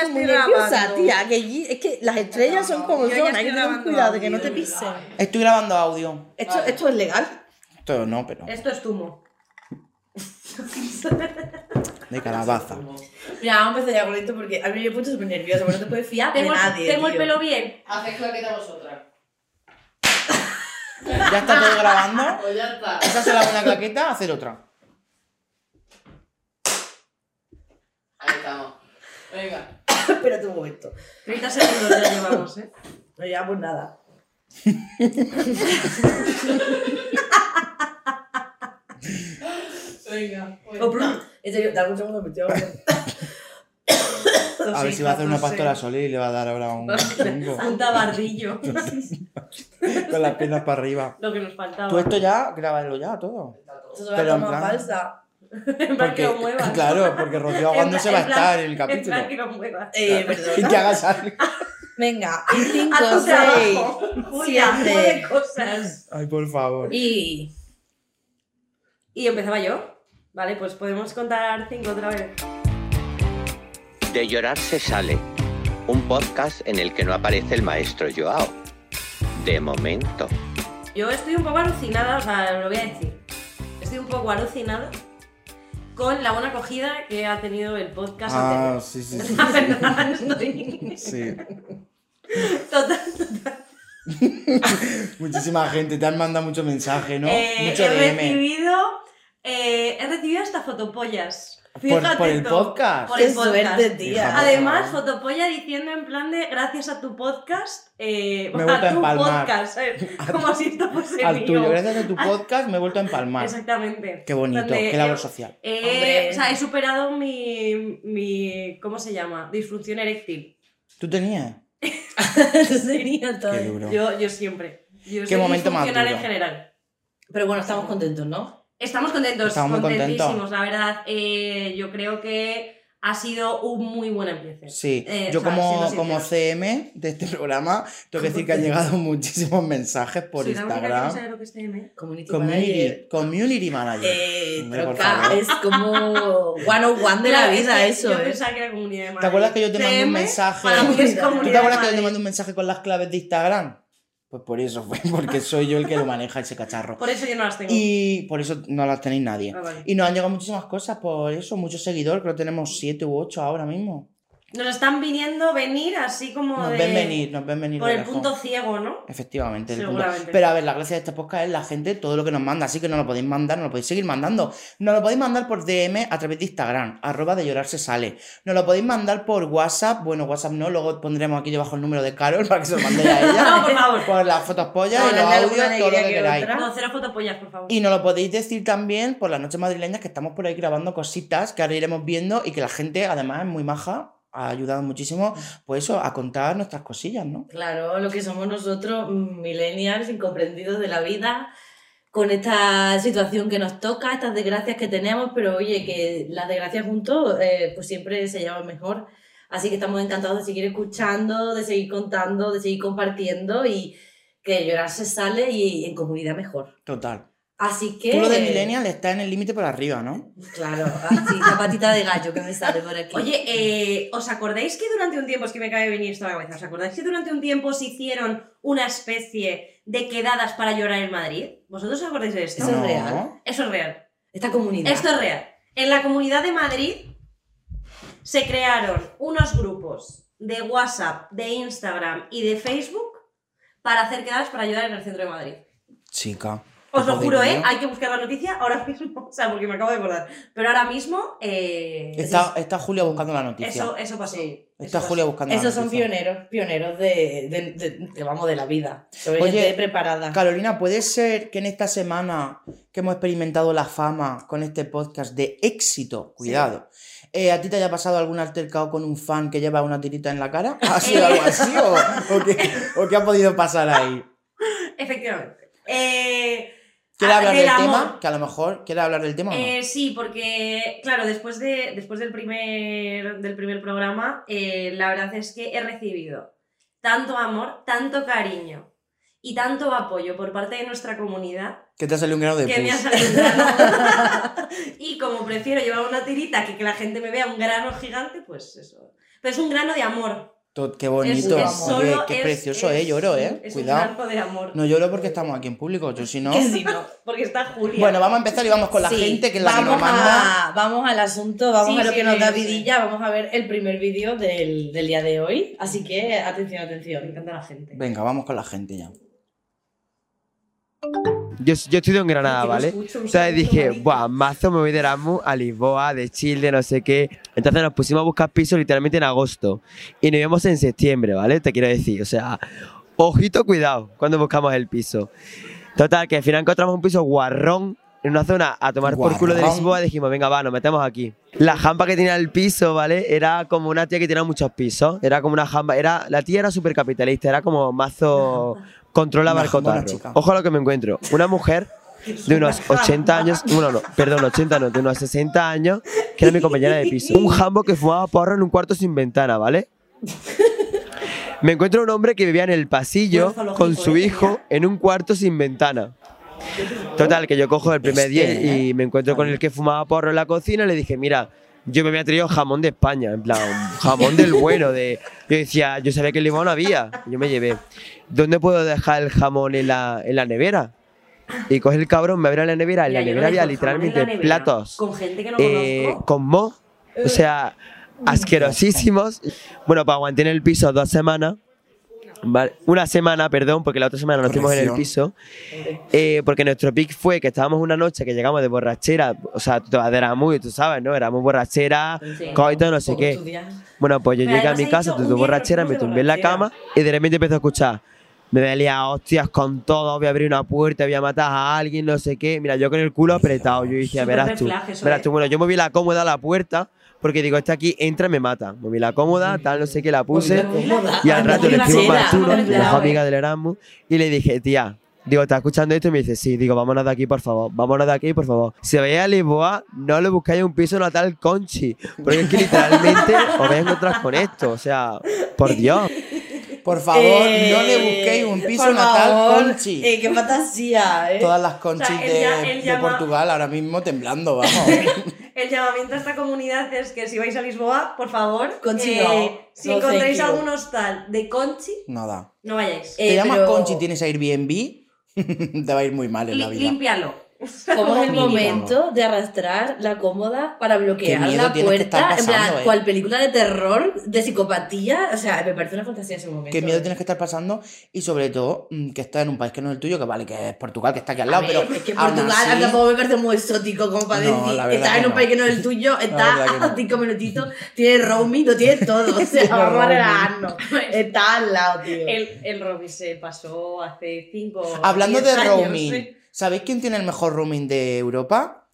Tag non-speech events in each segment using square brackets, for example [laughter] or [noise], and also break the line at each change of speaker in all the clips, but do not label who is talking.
ya
tú muy
estoy
nerviosa,
grabando.
tía. Que allí- es que las estrellas son como son. Hay
estoy
que tener
grabando
cuidado de que no
audio.
te pisen.
Estoy grabando audio.
Esto, esto es legal.
Esto no, pero.
Esto es zumo. [laughs]
De calabaza.
Mira, vamos a empezar ya con esto porque a mí me he puesto súper nerviosa. Porque no te puedes fiar de
Tengo,
nadie.
tengo el pelo bien.
Haced claqueta vosotras. [laughs]
¿Ya está todo grabando? [laughs]
Pues ya está.
Esa será una claqueta, hacer otra.
Ahí estamos. Venga. [coughs]
Espérate un momento.
30 segundos ya llevamos, ¿eh?
No llevamos nada.
Venga. Pues.
Oh, pero- En serio, dame un segundo, me estoy ahogando. [coughs]
A ver si va a hacer una pastora Soler y le va a dar ahora un. [laughs]
Un tabardillo. [laughs]
Con las piernas para arriba.
Lo que nos faltaba.
Tú esto ya, grábalo ya todo.
Esto es una
Pero en
toma
plan-
falsa. [laughs]
en plan que lo muevas.
claro, porque Rocío [laughs] aguándose va a
En
estar en el
En
capítulo.
plan que lo muevas.
Eh,
Y
perdona.
que hagas [laughs] algo.
Venga, y 5,
A tu
6,
trabajo. Julia,
siete.
mueve cosas.
Ay, por favor.
y.
Y empezaba yo. Vale, pues podemos contar cinco otra vez.
De llorar se sale, un podcast en el que no aparece el maestro Joao. De momento.
Yo estoy un poco alucinada, o sea, lo voy a decir. Estoy un poco alucinada con la buena acogida que ha tenido el podcast
Ah,
anterior.
sí, sí, [laughs] sí.
La verdad, estoy [laughs]
Sí.
total. [laughs]
Muchísima gente, te han mandado muchos mensajes, ¿no?
Eh,
Mucho
he
DM.
recibido, eh, he recibido hasta fotopollas.
Por,
Fíjate
por el podcast.
Por
Qué
el podcast.
suerte, tía.
Además, fotopolla diciendo en plan de gracias a tu podcast, eh,
Me he vuelto a
tu
empalmar.
podcast, ¿sabes? [laughs] como si esto fuese
Al
mío.
tuyo, gracias a tu podcast me he vuelto a empalmar.
Exactamente.
Qué bonito,
Donde
qué labor social.
Eh, o sea, he superado mi, mi. ¿Cómo se llama? Disfunción eréctil.
¿Tú tenías? [laughs]
Todo.
Qué duro.
Yo, yo siempre. Yo
Qué
soy
momento más
disfuncional en
duro.
general.
Pero bueno, estamos contentos, ¿no?
Estamos contentos,
Estamos muy
contentísimos, la verdad. Eh, yo creo que ha sido un muy buen empiezo.
Sí,
Eh,
yo
o sea,
como, como. CM de este programa, tengo que decir que han [laughs] llegado muchísimos mensajes por
Soy la única que no
Instagram.
sabe lo que es TM.
Community,
Community,
manager.
community manager.
Eh,
Hombre,
es como one on one de la [laughs]
es
vida,
que
eso,
Yo
¿eh?
pensaba que era comunidad de
¿Te acuerdas que yo te mandé un mensaje?
Para mí es
¿Tú te
comunidad
¿Tú te
de
acuerdas que yo te mandé un mensaje con las claves de Instagram? Pues por eso fue, [laughs] porque soy yo el que lo [laughs] maneja ese cacharro.
Por eso yo no las tengo.
Y por eso no las tenéis nadie.
Ah, vale.
Y nos han llegado muchísimas cosas por eso, muchos seguidores, creo que tenemos siete u ocho ahora mismo.
Nos están viniendo venir así como
Nos
de...
ven venir, nos ven venir.
Por el
lejos.
punto ciego, ¿no?
Efectivamente, el punto. Pero a ver, la gracia de este podcast es la gente, todo lo que nos manda, así que nos lo podéis mandar, nos lo podéis seguir mandando. Nos lo podéis mandar por DM a través de Instagram, arroba de llorar se sale. Nos lo podéis mandar por WhatsApp, bueno, WhatsApp no, luego pondremos aquí debajo el número de Carol [laughs] para que se lo mandéis a ella.
No, por favor.
Por las fotos pollas
No,
y
no,
los
no,
audios, todo lo que
que
queráis.
No, cero fotopollas, por favor.
Y nos lo podéis decir también por las noches madrileñas que estamos por ahí grabando cositas que ahora iremos viendo y que la gente además es muy maja, ha ayudado muchísimo, pues eso, a contar nuestras cosillas, ¿no?
Claro, lo que somos nosotros, millennials, incomprendidos de la vida, con esta situación que nos toca, estas desgracias que tenemos, pero oye, que las desgracias juntos, eh, pues siempre se llevan mejor. Así que estamos encantados de seguir escuchando, de seguir contando, de seguir compartiendo y que llorar se sale y en comunidad mejor.
Total.
Así que...
Tú lo de millennial está en el límite por arriba, ¿no?
Claro, así, la patita de gallo que me sale por aquí.
Oye, eh, ¿os acordáis que durante un tiempo, es que me acaba de venir esto a la cabeza, ¿os acordáis que durante un tiempo se hicieron una especie de quedadas para llorar en Madrid? ¿Vosotros os acordáis de esto?
Eso es
No.
real.
Eso es real.
esta comunidad.
Esto es real. En la comunidad de Madrid se crearon unos grupos de WhatsApp, de Instagram y de Facebook para hacer quedadas para ayudar en el centro de Madrid.
Chica.
Os lo juro, ¿eh? Hay que buscar la noticia ahora mismo. [laughs] O sea, porque me acabo de acordar. Pero ahora mismo. Eh,
Está, está Julia buscando la noticia.
eso, eso pasó.
Sí.
está
eso pasó.
Julia buscando la
Esos son
noticia.
pioneros, pioneros de, de, de- de- vamos, de la vida. Sobre
Oye,
gente preparada.
Carolina, ¿puede ser que en esta semana que hemos experimentado la fama con este podcast de éxito, cuidado, eh, ¿a ti te haya pasado algún altercado con un fan que lleva una tirita en la cara? [laughs] ¿Ha sido algo así o, o qué, o qué ha podido pasar ahí?
Efectivamente. Eh,
¿Quiere
ah,
hablar
del
tema? Que a lo mejor quiere hablar del tema o no.
Eh, sí, porque, claro, después, de, después del, primer, del primer programa, eh, la verdad es que he recibido tanto amor, tanto cariño y tanto apoyo por parte de nuestra comunidad
Que te ha salido un grano de
que me ha salido un grano. [laughs] y como prefiero llevar una tirita que que la gente me vea un grano gigante, pues eso. Pero es un grano de amor.
Qué
Es,
bonito.
es
Oye,
solo-
qué
es-
precioso,
es-
eh. Lloro, eh.
Es
Cuidado.
un grano de amor.
No lloro porque estamos aquí en público. Yo si no. [laughs]
Que si no, porque está Julia.
Bueno, vamos a empezar y vamos con la
Sí,
gente, que es la que
vamos
nos manda.
A, vamos al asunto, vamos
Sí,
a lo
sí,
que nos da vidilla, vamos a ver el primer vídeo del, del día de hoy. Así que atención,
me
atención.
encanta la gente.
Venga, vamos con la gente ya.
Yo, yo estudio en Granada, ¿vale? Entonces dije, buah, mazo me voy de Erasmus a Lisboa, de Chile, no sé qué. Entonces nos pusimos a buscar pisos literalmente en agosto. Y nos íbamos en septiembre, ¿vale? Te quiero decir, o sea, ojito, cuidado cuando buscamos el piso. Total, que al final encontramos un piso guarrón en una zona a tomar por culo de. Lisboa dijimos, venga, va, nos metemos aquí. La jamba que tenía el piso, ¿vale? Era como una tía que tenía muchos pisos. Era como una jamba, era, la tía era súper capitalista, era como mazo [laughs] controla
Una
barcotarro.
jambona chica.
Ojo a lo que me encuentro. Una mujer de unos [laughs] 80 años, bueno, no, perdón, 80 no, de unos 60 años, que era mi compañera de piso. Un jambo que fumaba porro en un cuarto sin ventana, ¿vale? Me encuentro un hombre que vivía en el pasillo con su
¿eh?
hijo en un cuarto sin ventana. Total, que yo cojo el primer día
¿eh?
y me encuentro con el que fumaba porro en la cocina y le dije, mira, yo me había traído jamón de España, en plan, jamón del bueno. De... Yo decía, yo sabía que en Limón no había, yo me llevé. ¿Dónde puedo dejar el jamón en la, en la nevera? Y coge el cabrón, me abre la nevera, en la nevera había literalmente platos
Con gente que no
eh,
conozco.
con mo, o sea, asquerosísimos. Bueno, pues aguanté en el piso dos semanas. ¿vale? Una semana, perdón, porque la otra semana nos fuimos en el piso. eh, porque nuestro pick fue que estábamos una noche que llegamos de borrachera. O sea, de Erasmus, tú sabes, ¿no? Éramos borrachera,
Sí.
coito, no sé qué. Bueno, pues yo
Pero
llegué a mi casa, tuve borrachera, me tumbé en la cama y de repente empecé a escuchar. Me voy a liar hostias con todo, voy a abrir una puerta, voy a matar a alguien, no sé qué. Mira, yo con el culo apretado, yo decía,
Súper
verás tú, verás tú. Bueno, yo moví la cómoda a la puerta porque digo, este aquí entra y me mata. Moví la cómoda, tal, no sé qué, la puse. Y al rato le escribo a Arturo, mejor amiga del Erasmus, y le dije, tía, digo, ¿estás escuchando esto? Y me dice, sí, digo, vámonos de aquí, por favor, vámonos de aquí, por favor. Si vais a Lisboa, no le buscáis un piso natal Conchi, porque es que literalmente os vais a encontrar con esto, o sea, por Dios.
Por favor,
Eh,
no le busquéis un piso
por
natal
favor,
conchi.
eh, qué fantasía, ¿eh?
Todas las conchis
O sea, él
de,
ya- él
de
llama-
Portugal ahora mismo temblando, vamos. [laughs]
El llamamiento a esta comunidad es que si vais a Lisboa, por favor, eh,
Conchi no.
si
No,
encontráis algún hostal de Conchi,
Nada.
no vayáis.
Eh,
Te llamas
pero-
Conchi y tienes Airbnb, [laughs] te va a ir muy mal en la vida.
límpialo. [laughs]
¿Cómo es el
Mínimo.
momento de arrastrar la cómoda para bloquear la puerta? en
pasando,
plan,
eh.
cual película de terror, de psicopatía. O sea, me parece una fantasía ese momento.
Qué miedo
¿eh?
tienes que estar pasando y sobre todo mm, que estás en un país que no es el tuyo, que vale, que es Portugal, que está aquí al lado, pero
es que Portugal
así-
tampoco me parece muy exótico como para
No,
decir, estás en un
no.
país que no es el tuyo, [laughs]
no.
a cinco minutitos, tienes roaming, lo tienes todo, o [laughs] sea,
Tiene
vamos a relajarnos. Está al lado, tío.
El, el roaming se pasó hace 5
Hablando de roaming, ¿sabéis quién tiene el mejor roaming de Europa?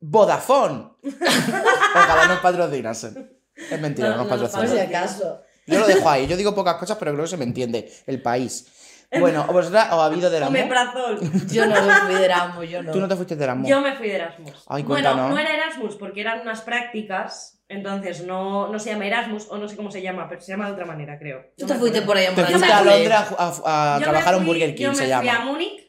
Vodafone. [laughs] Ojalá nos patrocinasen. Es mentira, no,
No,
nos
no
Por si
patrocinan.
acaso.
Yo lo dejo ahí. Yo digo pocas cosas, pero creo que se me entiende. El país. Bueno, ¿vosotras os ha habido de Erasmus?
Yo no lo fui de Erasmus, yo no.
Tú no te fuiste de Erasmus.
Yo me fui de Erasmus.
Ay,
bueno, no era Erasmus porque eran unas prácticas, entonces no, no se llama Erasmus o no sé cómo se llama, pero se llama de otra manera, creo.
Tú
No
te
me
fuiste por ahí a
Te
un
fuiste
me
a
fui-
Londres a, a- a trabajar
me
en Burger King,
yo
se
me
llama.
fui a Múnich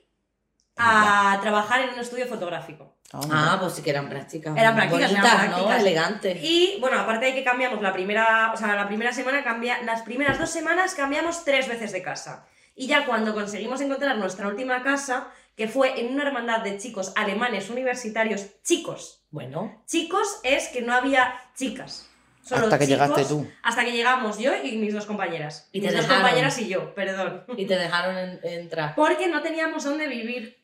a trabajar en un estudio fotográfico.
Ah, pues sí que eran prácticas.
Eran prácticas, eran
bonitas, ¿no?
prácticas.
Elegantes.
Y bueno, aparte de que cambiamos la primera, o sea, la primera semana cambia, las primeras dos semanas cambiamos tres veces de casa. Y ya cuando conseguimos encontrar nuestra última casa, que fue en una hermandad de chicos alemanes universitarios, chicos,
Bueno,
chicos es que no había chicas. Solo
Hasta que
chicos,
llegaste tú.
Hasta que llegamos yo y mis dos compañeras.
Y
mis
te
dos
dejaron.
compañeras y yo, perdón.
y te dejaron en- entrar.
Porque no teníamos dónde vivir.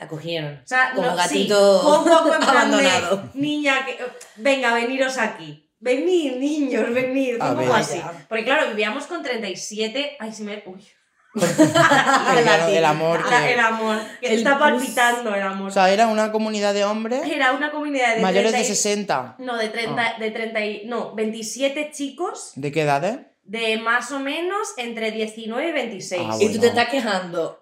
Te acogieron.
O sea,
Como
no,
gatito
sí, de,
abandonado.
niña, que, venga, veniros aquí. Venid, niños, venid. Fue
A
un poco
ver.
así. Porque claro, vivíamos con 37. Ay, si me. Uy. [laughs]
El, el amor
Ah,
que...
El amor. Que
El
está palpitando el amor.
O sea, era una comunidad de hombres
Era una comunidad de
mayores
30
de
y-
60.
No, de 30,
Ah.
de 30 y- no, 27 chicos
¿De qué edades?
de más o menos entre 19 y 26.
Ah,
Y tú
bueno.
te estás quejando.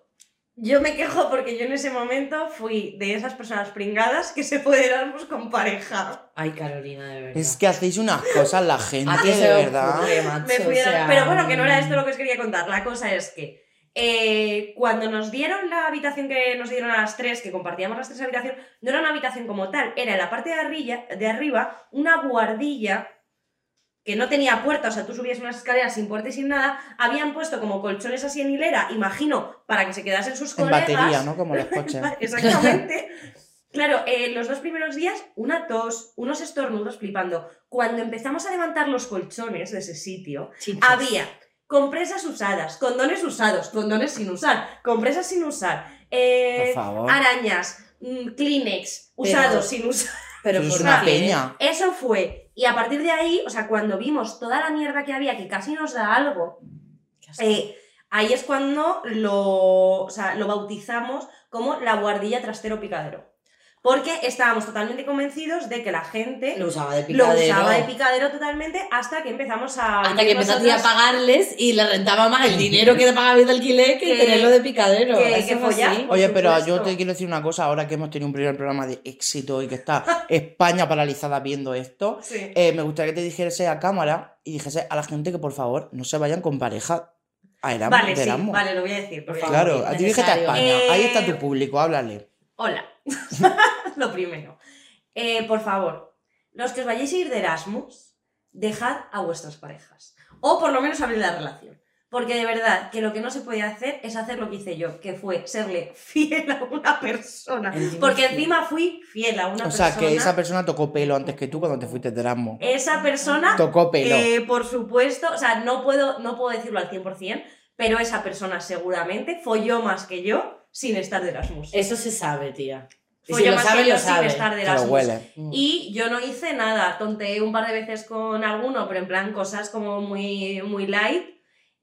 Yo me quejo porque yo en ese momento fui de esas personas pringadas que se puede Erasmus con pareja.
Ay, Carolina, de verdad.
Es que hacéis unas cosas la gente,
¿A qué
de verdad.
ocurre, macho?
Me fui
O
de-
sea,
Pero bueno, que no era esto lo que os quería contar. La cosa es que eh, cuando nos dieron la habitación que nos dieron a las tres, que compartíamos las tres habitación, no era una habitación como tal, era en la parte de, arriba, de arriba una guardilla que no tenía puerta, o sea, tú subías unas escaleras sin puerta y sin nada, habían puesto como colchones así en hilera, imagino, para que se quedasen sus
En
colegas.
batería, ¿no? Como los [laughs] coches.
Exactamente. [laughs] Claro, eh, los dos primeros días, una tos, unos estornudos flipando. Cuando empezamos a levantar los colchones de ese sitio,
Chinchas.
había compresas usadas, condones usados, condones sin usar, compresas sin usar, eh,
Por favor.
arañas, mm, Kleenex usados sin usar.
Pero
Eso es
por
una peña.
Eso fue. Y a partir de ahí, o sea, cuando vimos toda la mierda que había, que casi nos da algo, eh, ahí es cuando lo, o sea, lo bautizamos como la guardilla trastero picadero. Porque estábamos totalmente convencidos de que la gente
Lo usaba de
lo
picadero.
usaba de picadero totalmente hasta que empezamos a...
Hasta que empezaste a pagarles y le rentaba más el dinero que te pagabas de alquiler que,
Que-
tenerlo de picadero.
que- que follar.
Oye, pero
supuesto.
yo te quiero decir una cosa, ahora que hemos tenido un primer programa de éxito y que está [laughs] España paralizada viendo esto,
Sí.
eh, me gustaría que te dijese a cámara y dijese a la gente que por favor no se vayan con pareja a Erasmus.
Vale, sí, vale, lo voy a decir.
Por favor.
Claro,
es
dirígete a. España, ahí está
Eh,
tu público, háblale.
Hola. [laughs] lo primero. Eh, por favor, los que os vayáis a ir de Erasmus, dejad a vuestras parejas. O por lo menos abrir la relación. Porque de verdad que lo que no se puede hacer es hacer lo que hice yo, que fue serle fiel a una persona.
Encima
Porque
fiel.
encima fui fiel a una
O sea,
persona.
que esa persona tocó pelo antes que tú cuando te fuiste de Erasmus.
Esa persona,
Tocó pelo.
eh, por supuesto, o sea, no puedo, no puedo decirlo al 100%, pero esa persona seguramente folló más que yo sin estar de Erasmus.
Eso se sabe, tía. Y
Folló
si lo
más
sabe,
que yo
lo
sin
sabe.
estar de Erasmus.
huele.
Mm.
Y yo no hice nada, tonteé un par de veces con alguno, pero en plan cosas como muy, muy light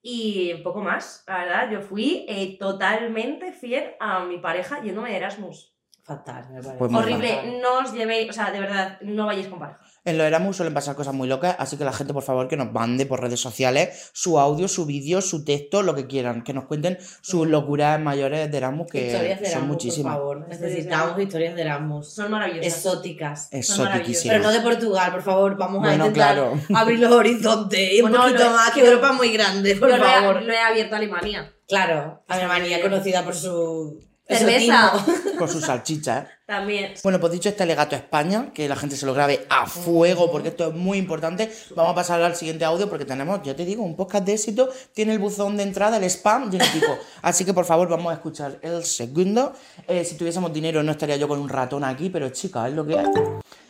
y poco más, la verdad. Yo fui eh, totalmente fiel a mi pareja yéndome de Erasmus.
Fatal, me parece.
Pues
Horrible,
fatal.
no os llevéis, o sea, de verdad, no vayáis con pareja.
En los Erasmus suelen pasar cosas muy locas, así que la gente, por favor, que nos mande por redes sociales su audio, su vídeo, su texto, lo que quieran. Que nos cuenten sus locuras mayores de Erasmus, que
historias de
son
Erasmus,
muchísimas.
por favor. Necesitamos historias de Erasmus.
Son maravillosas.
Exóticas.
Exotiquísimas.
Pero no de Portugal, por favor. Vamos a intentar
claro.
abrir los horizontes y un
Bueno,
poquito más, que Europa es muy grande, por
Yo lo he-
favor.
Lo he abierto a Alemania.
Claro, Alemania, conocida por su
Cerveza.
Con sus [laughs] salchichas, ¿eh?
También.
Bueno, pues dicho este alegato a España, que la gente se lo grabe a fuego, porque esto es muy importante, vamos a pasar al siguiente audio, porque tenemos, ya te digo, un podcast de éxito, tiene el buzón de entrada, el spam pico. [laughs] Así que por favor, vamos a escuchar el segundo. Eh, si tuviésemos dinero, no estaría yo con un ratón aquí, pero chica, es lo que hay.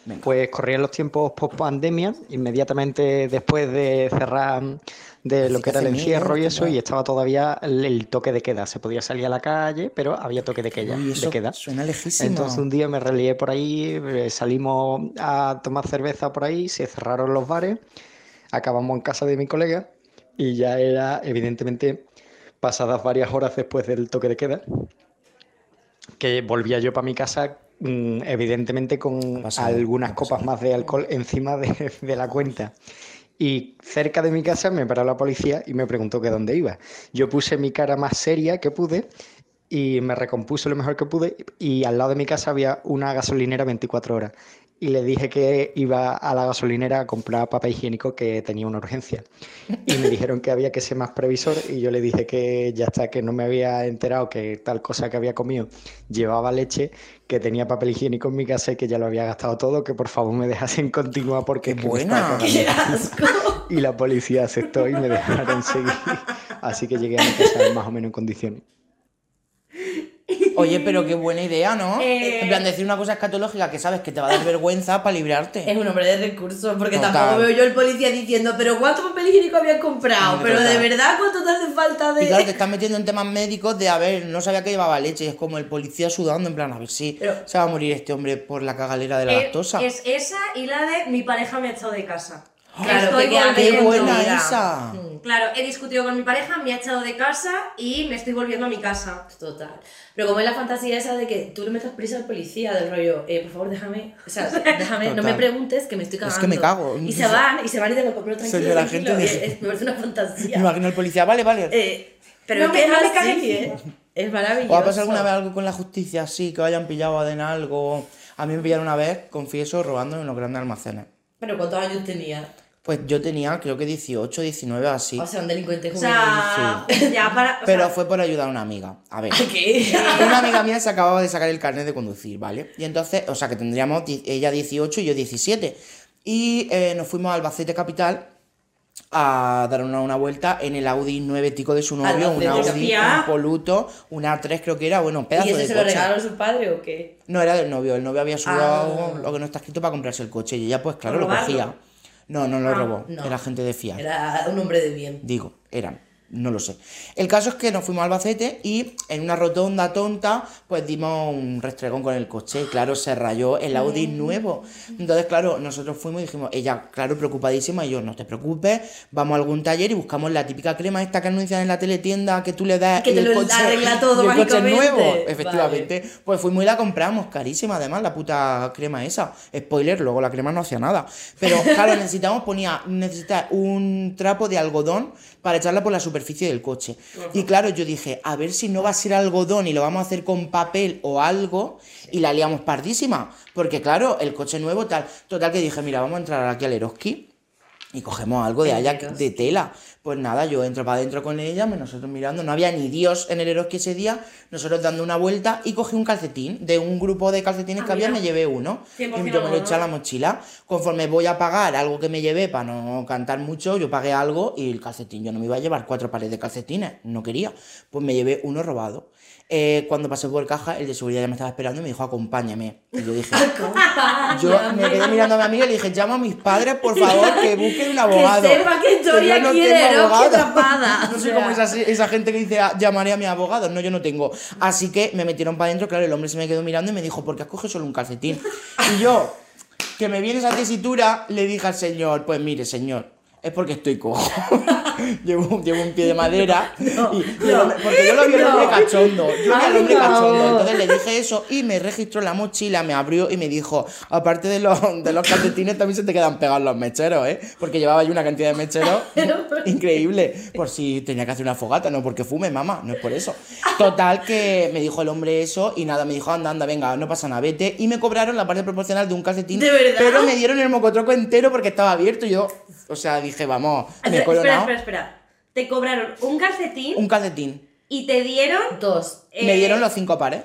Venga.
Pues corrían los tiempos post pandemia, inmediatamente después de cerrar de lo
Así
que era el encierro y eso, y estaba todavía el, el toque de queda. Se podía salir a la calle, pero había toque de queda.
Uy,
de queda.
suena lejísimo.
Entonces un día me relié por ahí, eh, salimos a tomar cerveza por ahí, se cerraron los bares, acabamos en casa de mi colega y ya era evidentemente pasadas varias horas después del toque de queda, que volvía yo para mi casa evidentemente con
pasado,
algunas copas más de alcohol encima de, de la cuenta. Y cerca de mi casa me paró la policía y me preguntó que dónde iba. Yo puse mi cara más seria que pude y me recompuse lo mejor que pude y al lado de mi casa había una gasolinera 24 horas y le dije que iba a la gasolinera a comprar papel higiénico que tenía una urgencia y me dijeron que había que ser más previsor y yo le dije que ya está que no me había enterado que tal cosa que había comido llevaba leche que tenía papel higiénico en mi casa y que ya lo había gastado todo que por favor me dejasen continuar porque
¡Qué
es que
buena!
¡Qué asco!
y la policía aceptó y me dejaron seguir así que llegué a mi casa más o menos en condiciones
Oye, pero qué buena idea, ¿no?
Eh,
En plan, decir una cosa escatológica que sabes que te va a dar [laughs] vergüenza para librarte.
Es un hombre de recursos, porque
Total.
tampoco veo yo el policía diciendo, pero ¿cuánto papel higiénico habías comprado? Pero de verdad, ¿cuánto te hace falta de...?
Y claro, te [laughs] estás metiendo en temas médicos de, a ver, no sabía que llevaba leche. Y es como el policía sudando, en plan, a ver si se va a morir este hombre por la cagalera de la
Eh,
lactosa.
es esa y la de mi pareja me ha echado de casa.
Claro,
Estoy
que queda
volviendo.
¡Qué buena esa!
Claro, he discutido con mi pareja, me ha echado de casa y me estoy volviendo a mi casa.
Total. Pero como es la fantasía esa de que tú le metas prisa al policía del rollo, eh, por favor, déjame, o sea, [laughs] déjame, no
Total.
me preguntes que me estoy cagando.
que me cago.
Y se van, y se van y te lo compro tranquilo,
Soy de la
tranquilo,
gente de-
es- me parece una fantasía.
Me imagino el policía, vale, vale.
Eh, pero
No
es que
no
es
me
así,
cagues
¿eh? Es maravilloso.
¿O ha pasado alguna vez algo con la justicia así, que hayan pillado a en algo? A mí me pillaron una vez, confieso, robando en unos grandes almacenes.
Pero ¿cuántos años tenía?
Pues yo tenía, creo que 18, 19 así.
O sea, un delincuente
O
juvenil.
sea, ya para. o
Pero
sea,
fue por ayudar a una amiga. A ver.
¿Qué?
Una amiga mía se acababa de sacar el carnet de conducir, ¿vale? Y entonces, o sea, que tendríamos ella 18 y yo 17. Y eh, nos fuimos a Albacete Capital a dar una, una vuelta en el Audi 9 tico de su novio, un Audi
hostia.
impoluto, una A3 creo que era, bueno, un pedazo
¿Y ese
de
se lo
coche.
regalaron su padre o qué?
No, era del novio, el novio había sudado
Ah.
lo que no está escrito para comprarse el coche y ella pues claro
¿Por
lo cogía. No, no lo
Ah,
robó,
no.
era gente de fiar.
Era un hombre de bien.
Digo, eran, no lo sé. El caso es que nos fuimos a Albacete y en una rotonda tonta, pues dimos un restregón con el coche y claro, se rayó el Audi nuevo. Entonces, claro, nosotros fuimos y dijimos, ella, claro, preocupadísima, y yo, no te preocupes, vamos a algún taller y buscamos la típica crema esta que anuncian en la teletienda que tú le das
Que te
el
lo
coche,
arregla todo
y el coche nuevo, efectivamente. Pues fuimos y la compramos, carísima además, la puta crema esa. Spoiler, luego la crema no hacía nada. Pero claro, [laughs] necesitamos, ponía, necesitar un trapo de algodón para echarla por la superficie del coche. Y claro, yo dije, a ver si no va a ser algodón y lo vamos a hacer con papel o algo y la liamos pardísima. Porque claro, el coche nuevo tal. Total que dije, mira, vamos a entrar aquí al Eroski y cogemos algo de allá de tela. Pues nada, yo entro para adentro con ella, nosotros mirando, no había ni Dios en el Eroski ese día, nosotros dando una vuelta y cogí un calcetín, de un grupo de calcetines
Ah,
que había,
mira.
me llevé uno. Y
100%
yo me lo eché a la mochila. Conforme voy a pagar algo que me llevé para no cantar mucho, yo pagué algo y el calcetín, yo no me iba a llevar cuatro pares de calcetines, no quería. Pues me llevé uno robado. Eh, cuando pasé por caja, el de seguridad ya me estaba esperando y me dijo, acompáñame. Y yo dije, yo me quedé mirando a mi amiga y le dije, llama a mis padres, por favor, que busquen un [laughs] abogado.
Que sepa qué historia
yo no
quiere
abogado. [laughs] No sé cómo es así, esa gente que dice, "Ah, llamaré a mi abogado. No, yo no tengo. Así que me metieron para adentro, claro, el hombre se me quedó mirando y me dijo, ¿por qué has cogido solo un calcetín? Y yo, que me viene esa tesitura, le dije al señor, pues mire, señor, es porque estoy cojo. [laughs] [laughs] llevo, llevo un pie de madera. [laughs] y porque yo lo vi al hombre cachondo. Yo vi al hombre cachondo. Entonces le dije eso y me registró la mochila, me abrió y me dijo, aparte de los, de los calcetines, también se te quedan pegados los mecheros, ¿eh? Porque llevaba yo una cantidad de mecheros [laughs] increíble. Por si tenía que hacer una fogata, no porque fume, mamá, no es por eso. Total que me dijo el hombre eso y nada, me dijo, anda, anda, venga, no pasa nada, vete. Y me cobraron la parte proporcional de un calcetín.
¿De verdad?
Pero me dieron el mocotroco entero porque estaba abierto y yo, o sea, dije, vamos, me he
espera,
coronado.
espera, espera. Te cobraron un calcetín
Un calcetín.
y te dieron.
Dos.
Me
eh,
dieron los cinco pares.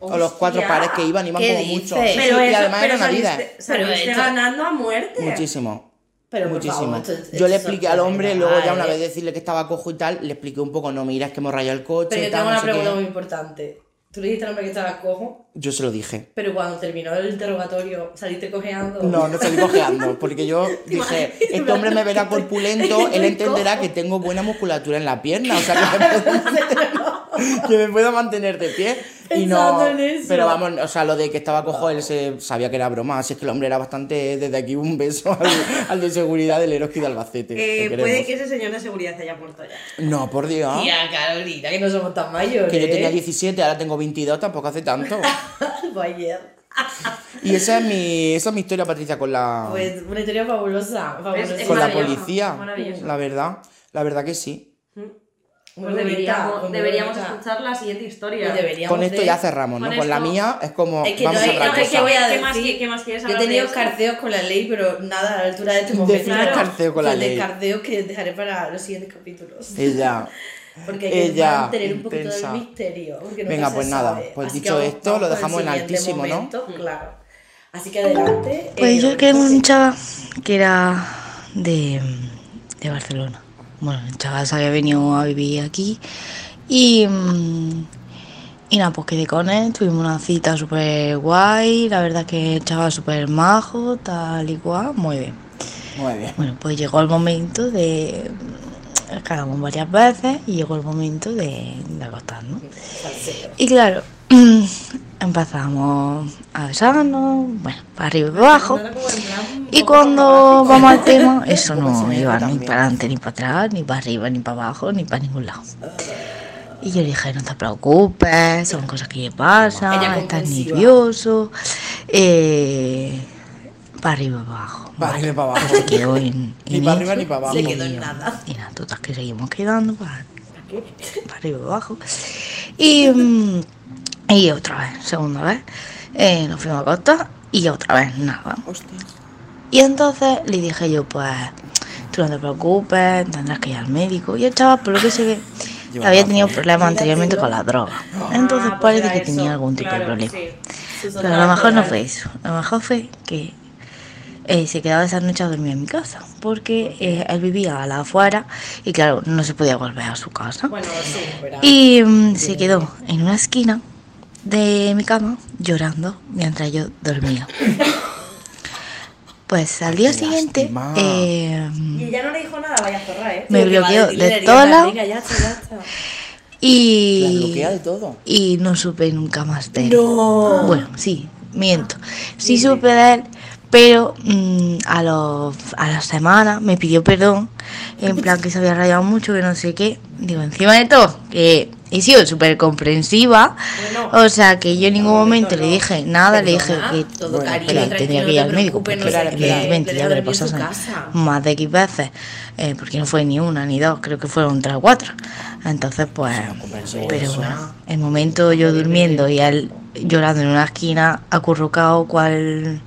O los cuatro
hostia.
pares que iban, iban
¿Qué
como mucho.
dices?
Sí,
Pero
y
eso,
además
pero
era Navidad.
Pero
ganando a muerte.
Muchísimo.
Pero
Muchísimo.
favor, esto- esto
yo le expliqué al hombre, luego ya una vez decirle que estaba cojo y tal, le expliqué un poco, no, mira, es que hemos rayado el coche.
Pero yo
tal,
tengo
no
una
sé
pregunta
qué.
muy importante. Tú le dijiste al hombre que estaba cojo,
Yo se lo dije.
pero cuando terminó el interrogatorio saliste cojeando.
No, no salí cojeando, porque yo [laughs] dije, este hombre me verá corpulento, él entenderá que tengo buena musculatura en la pierna, o sea, que [laughs] me puedo mantener, [laughs] que me puedo mantener de pie. Y no,
en eso.
pero vamos, o sea, lo de que estaba cojo, él se sabía que era broma, así es que el hombre era bastante, desde aquí un beso al, [laughs] al de seguridad del Eroski de Albacete.
Eh, puede que ese señor de seguridad se haya muerto ya.
No, por Dios.
Tía, Carolina, que no somos tan mayores.
Que yo tenía 17, ahora tengo 22, tampoco hace tanto. [laughs]
Ayer.
Y esa es mi, esa es mi historia, Patricia, con la,
Pues una historia fabulosa. fabulosa.
es
con la policía. La verdad, la verdad que sí.
Pues deberíamos, deberíamos escuchar la siguiente historia.
Pues
Con esto
de-
ya cerramos, ¿no?
con
Con la mía es como.
Es que
vamos
no
a
hay-
otra
no, es que voy a
¿Qué más,
decir-
qué- qué más quieres
Yo he tenido escarceos con la ley, pero nada, a la altura de este [laughs] momento.
Define escarceo con la ley.
de escarceos que dejaré para los siguientes capítulos.
Ella. [laughs]
Porque hay que
Ella,
mantener un poquito
intensa.
del misterio. nunca
Venga, pues nada,
sabe.
pues
Así
dicho esto,
vamos
lo
con
dejamos en altísimo, ¿no?
momento, Claro. Así que adelante.
Pues
eh,
yo tengo un chaval que era de, de Barcelona. Bueno, el chaval se había venido a vivir aquí y, mm, y nada, pues quedé con él, tuvimos una cita súper guay, la verdad que el chaval súper majo, tal y cual, muy bien.
Muy bien.
Bueno, pues llegó el momento de... Quedamos varias veces y llegó el momento de, de acostarnos. Y claro, [clears throat] empezamos a besarnos, bueno, para arriba y para abajo. Y cuando vamos al tema, [laughs] eso no iba ni para adelante, ni para atrás, ni para arriba, ni para abajo, ni para ningún lado. Y yo le dije, no te preocupes, son cosas que pasan, estás nervioso. Eh, para arriba y para abajo.
Para arriba y para abajo.
Se quedó en, [laughs]
Ni para arriba ni para abajo.
Se quedó en nada.
Y nada, total que seguimos quedando para, para [laughs] arriba y abajo. Y, mm, y otra vez, segunda vez, eh, nos fuimos a acostar y otra vez nada. Y entonces le dije yo, pues, tú no te preocupes, tendrás que ir al médico. Y el chaval, por lo que se ve, había tenido
razón.
problemas anteriormente con la droga. Entonces
Ah, pues
parece que tenía
eso.
algún tipo de
Claro,
problema.
sí.
Pero a lo mejor no fue eso. A lo mejor fue que eh, se quedaba esa noche a dormir en mi casa. Porque eh, él vivía a la afuera y claro, no se podía volver a su casa.
Bueno, sí.
Y mm, se quedó en una esquina de mi cama llorando mientras yo dormía. Pues al día
Qué
siguiente eh,
Y ella no le dijo nada, vaya zorra, ¿eh?
me bloqueó de
diría,
todos lados
Venga, ya está, ya está.
La
y,
bloquea de todo.
y no supe nunca más de él.
No.
Bueno, sí, miento. Sí supe de él, pero mm, a, los, a la semana me pidió perdón, en [laughs] plan que se había rayado mucho, que no sé qué. Digo, encima de todo, que he sido súper comprensiva,
Bueno,
o sea que yo en ningún momento le dije nada, le dije
Perdona,
que
todo
Bueno,
cariño,
que tenía
tranquilo,
que ir
no
al médico, porque evidentemente ya que le
dormir en su
pasase
casa.
más de X veces, eh, porque no fue ni una ni dos, creo que fueron tres o cuatro. Entonces, pues, pero bueno, el momento yo durmiendo y él llorando en una esquina, acurrucado cual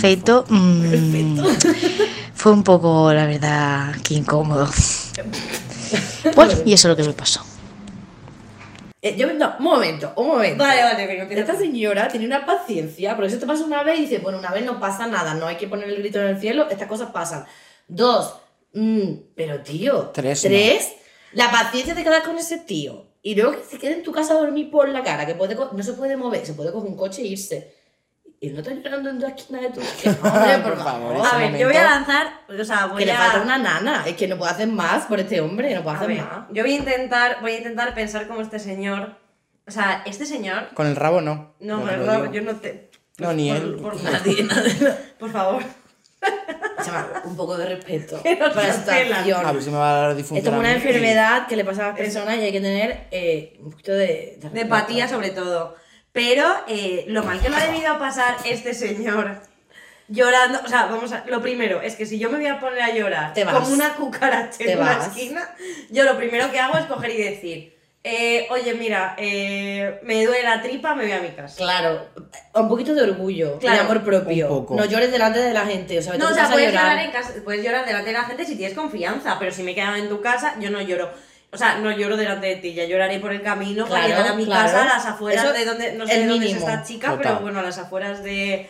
feto, mm, [laughs] [laughs] fue un poco, la verdad, que incómodo. [laughs] Bueno, y eso es lo que me pasó.
Eh, yo, no, un momento, un momento.
Vale, vale, venga,
Esta señora tiene una paciencia, porque eso te pasa una vez y dice, bueno, una vez no pasa nada, no hay que poner el grito en el cielo, estas cosas pasan. Dos, mm, pero tío,
Tres,
tres, la paciencia de quedar con ese tío y luego que se quede en tu casa a dormir por la cara, que puede no se puede mover, se puede coger un coche e irse. Y no está llorando en la esquina de tu [laughs] hombre, por
Por favor,
A ver, yo voy a lanzar, o sea, voy
Que le
a...
falta una nana, es que no puede hacer más por este hombre, no puede
A
hacer
ver,
más.
yo voy a intentar, voy a intentar pensar como este señor. O sea, este señor.
Con el rabo no.
No,
te
el rabo,
digo.
yo no te.
No, ni
por,
él.
Por, [laughs]
Nadie, nadie.
por favor. [laughs]
Un poco de respeto para situación.
A ver si me va a dar
Esto es una enfermedad que le pasa a las personas y hay que tener eh, un poquito de, de,
De empatía, sobre todo. Pero eh, lo mal que lo ha debido pasar este señor llorando. O sea, vamos a. Lo primero es que si yo me voy a poner a llorar
Te vas.
como una cucaracha
Te
en una
vas.
esquina, yo lo primero que hago es coger y decir. eh, oye, mira, eh, me duele la tripa, me voy a mi casa.
Claro, un poquito de orgullo,
Claro.
de amor propio.
Un poco.
No llores delante de la gente, o sea,
No, o sea, puedes llorar.
llorar.
en casa, puedes llorar delante de la gente si tienes confianza, pero si me he quedado en tu casa, yo no lloro. O sea, no lloro delante de ti, ya lloraré por el camino para llegar a mi
claro.
casa, a las afueras
Eso
de donde, no sé de dónde es esta chica,
Total.
pero bueno, a las afueras de,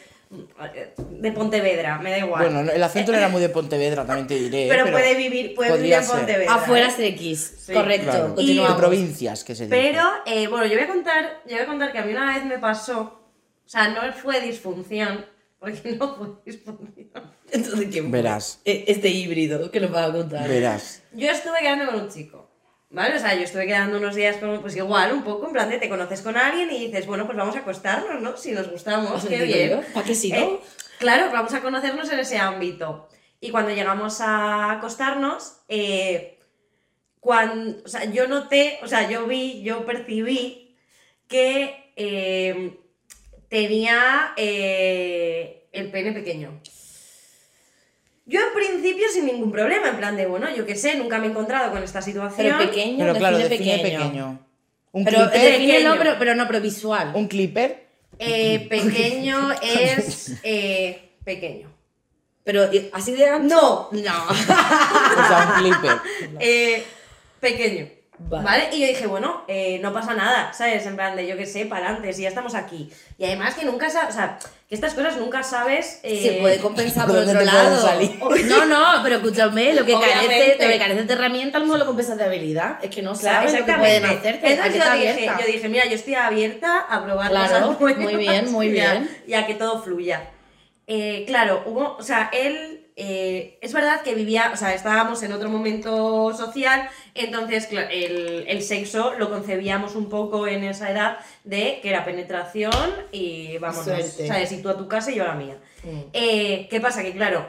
de Pontevedra, me da igual.
Bueno, no, el acento no era muy de [laughs] Pontevedra, también te diré.
pero,
pero
puede vivir, puede vivir en. Pontevedra.
Afuera
¿eh?
X,
Sí.
correcto,
Claro.
Y-
De provincias, que se dice.
Pero, eh, bueno, yo voy a contar, yo voy a contar que a mí una vez me pasó, o sea, no fue disfunción, porque no fue disfunción.
Entonces, ¿qué fue?
Verás.
E- Este híbrido que nos vas a contar.
Verás.
Yo estuve quedando con un chico, ¿vale? O sea, yo estuve quedando unos días con, pues igual, un poco, en plan de te conoces con alguien y dices, bueno, pues vamos a acostarnos, ¿no? Si nos gustamos,
Eso
qué bien.
¿para qué no?
Eh, claro, vamos a conocernos en ese ámbito. Y cuando llegamos a acostarnos, eh, cuando, o sea, yo noté, o sea, yo vi, yo percibí que eh, tenía el pene pequeño. Yo en principio sin ningún problema, en plan de, bueno, yo qué sé, nunca me he encontrado con esta situación.
Pero pequeño,
Pero claro,
define
define
pequeño.
pequeño. Un
Pero
clipper.
Pequeño.
pero, pero no, pero visual.
Un clipper.
Eh, pequeño [laughs] es eh, pequeño.
Pero eh, así de ancho.
No,
No. [laughs]
O sea, un clipper.
eh, pequeño.
Vale.
Vale. Y yo dije, bueno, eh, no pasa nada, ¿sabes? En plan de, yo qué sé, para adelante, si ya estamos aquí. Y además que nunca sabes, o sea, que estas cosas nunca sabes. eh,
Se puede compensar por
¿por dónde
otro lado.
salir?
No, no, pero escúchame, lo que carece, lo que carece de herramientas no lo compensas de habilidad. Es que no
Claro,
sabes lo que pueden hacerte. ¿A
Entonces yo dije,
abierta?
yo dije, mira, yo estoy abierta a probar
Claro,
cosas
muy bien, muy [laughs]
y a-
bien.
Y a que todo fluya. Eh, claro, hubo, o sea, él, eh, es verdad que vivía, o sea, estábamos en otro momento social, entonces el, el sexo lo concebíamos un poco en esa edad de que era penetración y
Suerte.
¿sabes? Y tú a tu casa y yo a la mía.
Mm.
Eh, ¿Qué pasa? Que claro,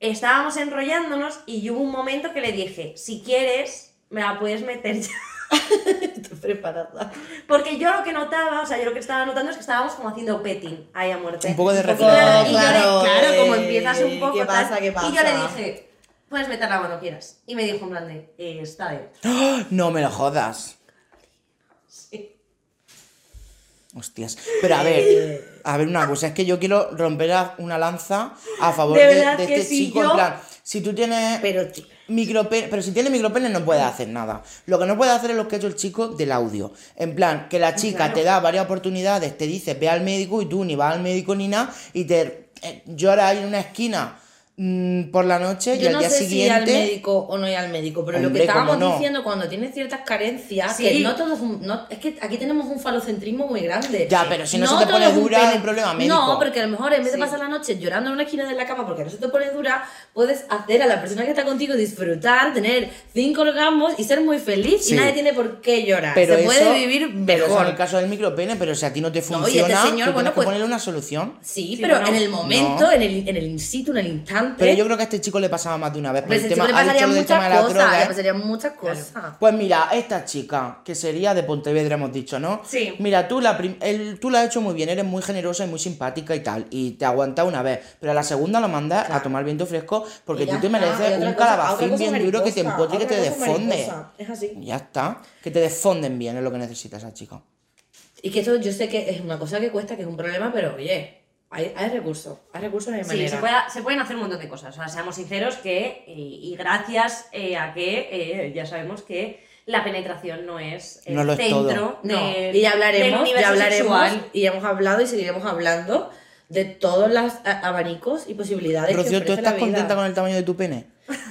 estábamos enrollándonos y hubo un momento que le dije, si quieres, me la puedes meter ya. [laughs]
Estoy preparada.
Porque yo lo que notaba, o sea, yo lo que estaba notando es que estábamos como haciendo petting ahí a muerte.
Un poco de
Y claro,
Claro,
claro, como empiezas un poco.
¿qué
tal,
pasa, qué
Y yo le
pasa?
dije, puedes meterla cuando quieras. Y me dijo en plan de, eh, está dentro.
No me lo jodas.
Sí.
Hostias. Pero a ver, a ver una cosa, es que yo quiero romper una lanza a favor
De
este chico.
yo-
En plan, si tú tienes
Pero, tío,
pero si tiene micropene no puede hacer nada. Lo que no puede hacer es lo que ha hecho el chico del audio. En plan, que la chica te da varias oportunidades, te dice ve al médico y tú ni vas al médico ni nada y te eh, lloras ahí en una esquina mm, por la noche y al
no
día
sé si ir al
siguiente...
médico o no ir al médico, pero lo que estábamos
¿cómo no?
diciendo cuando tienes ciertas carencias,
Sí.
que no todos, no, es que aquí tenemos un falocentrismo muy grande.
Ya, pero si no se te pone
un
dura, es un problema médico.
No, porque a lo mejor en vez de pasar la noche llorando en una esquina de la cama porque no se te pone dura, puedes hacer a la persona que está contigo disfrutar, tener cinco orgasmos y ser muy feliz
Sí.
y nadie tiene por qué llorar.
Pero
se
eso-
puede vivir
Pero eso en
mejor.
el caso del micropene, pero si a ti no te
No, y
funciona,
este señor,
tú
bueno,
tienes que
pues-
ponerle una solución.
Sí,
Sí,
pero
bueno,
en el momento,
no.
en, el, en el in situ, en el instante.
Pero yo creo que a este chico le pasaba más de una vez. por
pues
el tema,
le pasarían
tema
muchas
de la
cosas,
droga,
le
¿eh?
pasarían muchas cosas.
Pues mira, esta chica, que sería de Pontevedra, hemos dicho, ¿no?
Sí.
Mira, tú la, el- tú la has hecho muy bien, eres muy generosa y muy simpática y tal, y te aguanta una vez, pero a la segunda lo mandas a tomar viento fresco porque tú te mereces un
cosa-
calabacín bien duro que te empotre y que te desfonde.
mariposa. Es así.
Ya está, que te desfonden bien, es lo que necesita esa chica.
Y que esto yo sé que es una cosa que cuesta, que es un problema, pero oye, hay, hay recursos, hay recursos de
Sí,
manera.
se, puede- se pueden hacer un montón de cosas. O sea, seamos sinceros que, y, y gracias eh, a que eh, ya sabemos que la penetración no es el
No lo es todo.
centro
No, y ya hablaremos, ya hablaremos,
sexual.
y hemos hablado y seguiremos hablando de todos los a- abanicos y posibilidades que
Rocío, ¿tú
ofrece
estás
la vida.
contenta con el tamaño de tu pene?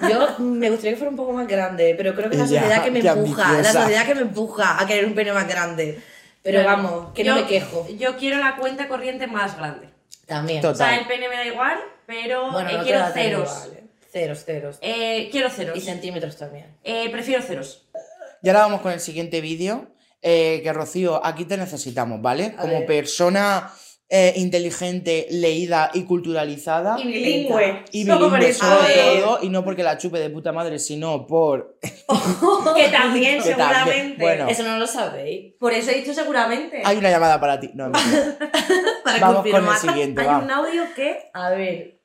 Yo me gustaría que fuera un poco más grande, pero creo que es la
Ya,
sociedad que me empuja, la sociedad que me empuja a querer un pene más grande. Pero vamos, que
Yo-
no me quejo.
Yo quiero la cuenta corriente más grande.
También.
Total.
O sea, el pene me da igual, pero
Bueno,
eh,
no
quiero
dan
ceros.
igual, ¿eh? Ceros, ceros.
Eh, quiero ceros.
Y centímetros también.
Eh, prefiero ceros.
Y ahora vamos con el siguiente vídeo. eh, que Rocío, aquí te necesitamos, ¿vale?
A
Como
ver.
persona eh, inteligente, leída y culturalizada.
Y bilingüe.
Y bilingüe sobre todo, y no porque la chupe de puta madre, sino por... [laughs]
Que también, [laughs]
Que también,
seguramente.
bueno.
Eso no lo sabéis.
Por eso he dicho seguramente.
Hay una llamada para ti. No. [laughs]
Para
Vamos con el
confirmar.
siguiente,
Hay
va.
un audio que.
A ver.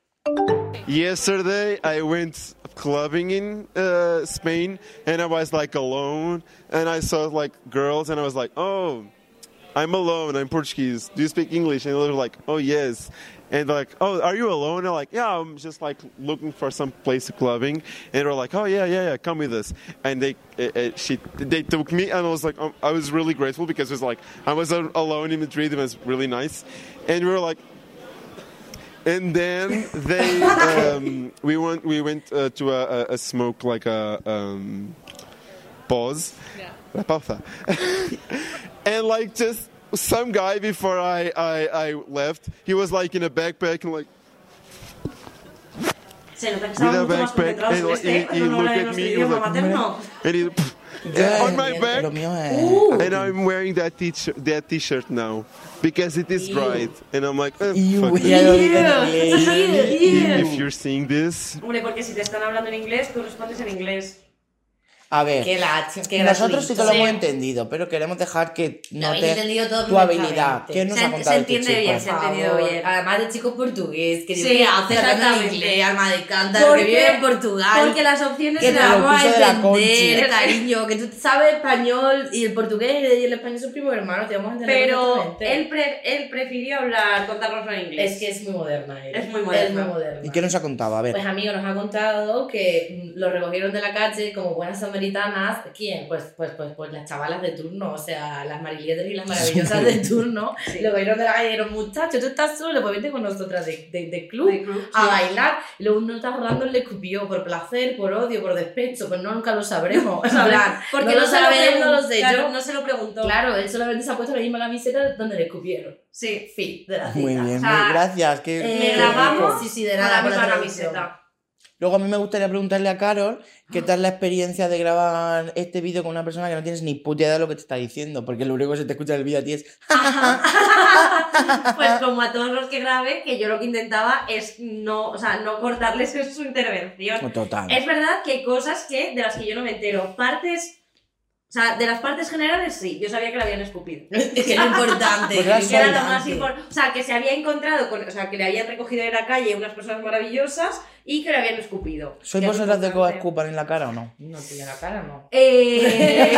Yesterday I went clubbing in uh, Spain and I was like alone and I saw like girls and I was like, oh, I'm alone. I'm Portuguese. Do you speak English? And they were like, oh yes. And they're like, oh, are you alone? And I'm like, yeah, I'm just like looking for some place to clubbing. And they were like, oh yeah, yeah, yeah, come with us. And they, uh, uh, she, they took me, and I was like, um, I was really grateful because it was like I was alone in Madrid. It was really nice. And we were like, and then they [laughs] um, we went we went uh, to a, a, a smoke like a um, pause La pausa. [laughs] and like just some guy before I, I I left he was like in a backpack and like
Se nota
with a backpack and like, he, he looked at me he
idioma
was like and he
Ya,
on my back
Lo
and I'm wearing that t-shirt that t-shirt now because it is dried and I'm like eh, fuck it.
ya lo digo en
Ew.
inglés.
if you're seeing this
Hombre, porque si te están hablando en inglés, tú respondes en inglés.
A ver,
Qué lacho, qué
nosotros sí que lo hemos entendido, pero queremos dejar que
entendido todo
tu habilidad. ¿Qué nos
Se-
ha contado
se
este
entiende
chico?
bien, se ha entendido bien.
Además de chico portugués, que
Sí,
que hace hablando inglés, alma de cántaro, que
Porque-
vive en Portugal.
Porque las opciones
que te
eran-
vamos a
piso de la
entender, cariño, que tú sabes español y el portugués y el español son primos hermanos, te vamos a entender
Pero él, pre- él prefirió hablar, contárnoslo en inglés.
Es que es muy moderna. ella.
Es muy moderna.
Es muy moderna.
¿Y qué nos ha contado? A ver.
Pues amigo, nos ha contado que lo recogieron de la calle como buenas samaritanas. ¿Quién? Pues, pues, pues, pues las chavalas de turno, o sea, las marilietas y las maravillosas de turno. [laughs] Lo cogieron de la calle dijeron, muchacho, tú estás solo, pues vente con nosotras de, de, de club
De club,
a
sí.
bailar. Y luego uno está rodando le escupió por placer, por odio, por despecho, pues no, nunca lo sabremos. En [laughs] plan,
Porque
no, lo
se lo
sabe él, no
preguntó.
lo sé
claro,
yo.
No se lo preguntó.
Claro, él solamente se ha puesto la misma camiseta donde le escupieron.
Sí.
Fin, de la
Muy
cita.
bien,
o sea,
muy- gracias. qué-
Eh,
qué
grabamos.
Sí, sí, de nada,
la misma camiseta.
Luego a mí me gustaría preguntarle a Carol qué tal la experiencia de grabar este vídeo con una persona que no tienes ni puta idea de lo que te está diciendo, porque lo único que se te escucha en el vídeo a ti es [laughs]
Pues como a todos los que grabé, que yo lo que intentaba es no, o sea, no cortarles [laughs] su intervención.
total.
Es verdad que hay cosas que, de las que yo no me entero. Partes, o sea, de las partes generales sí, yo sabía que la habían escupido. [laughs]
Que
pues era
importante.
Que era lo más importante. O sea, que se había encontrado, con, o sea, que le habían recogido de la calle unas personas maravillosas y que le habían escupido.
¿Sois vosotras de que escupan en la cara o no?
No, tío, en la cara no.
Eh...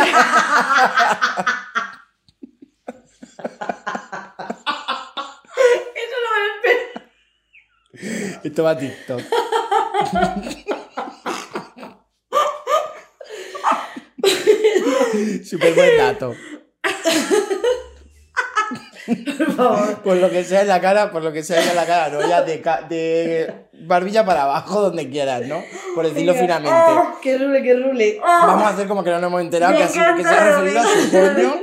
[laughs] [laughs] Eso no me lo espero.
Esto va a TikTok. Súper buen dato.
Por favor.
Por lo que sea en la cara, por lo que sea en la cara, no, ya de, ca- de barbilla para abajo, donde quieras, ¿no? Por decirlo
Venga.
finamente.
¡Oh, ¡Qué rule, qué rule!
Vamos a hacer como que no nos hemos enterado, que, así, que se ha referido a su coño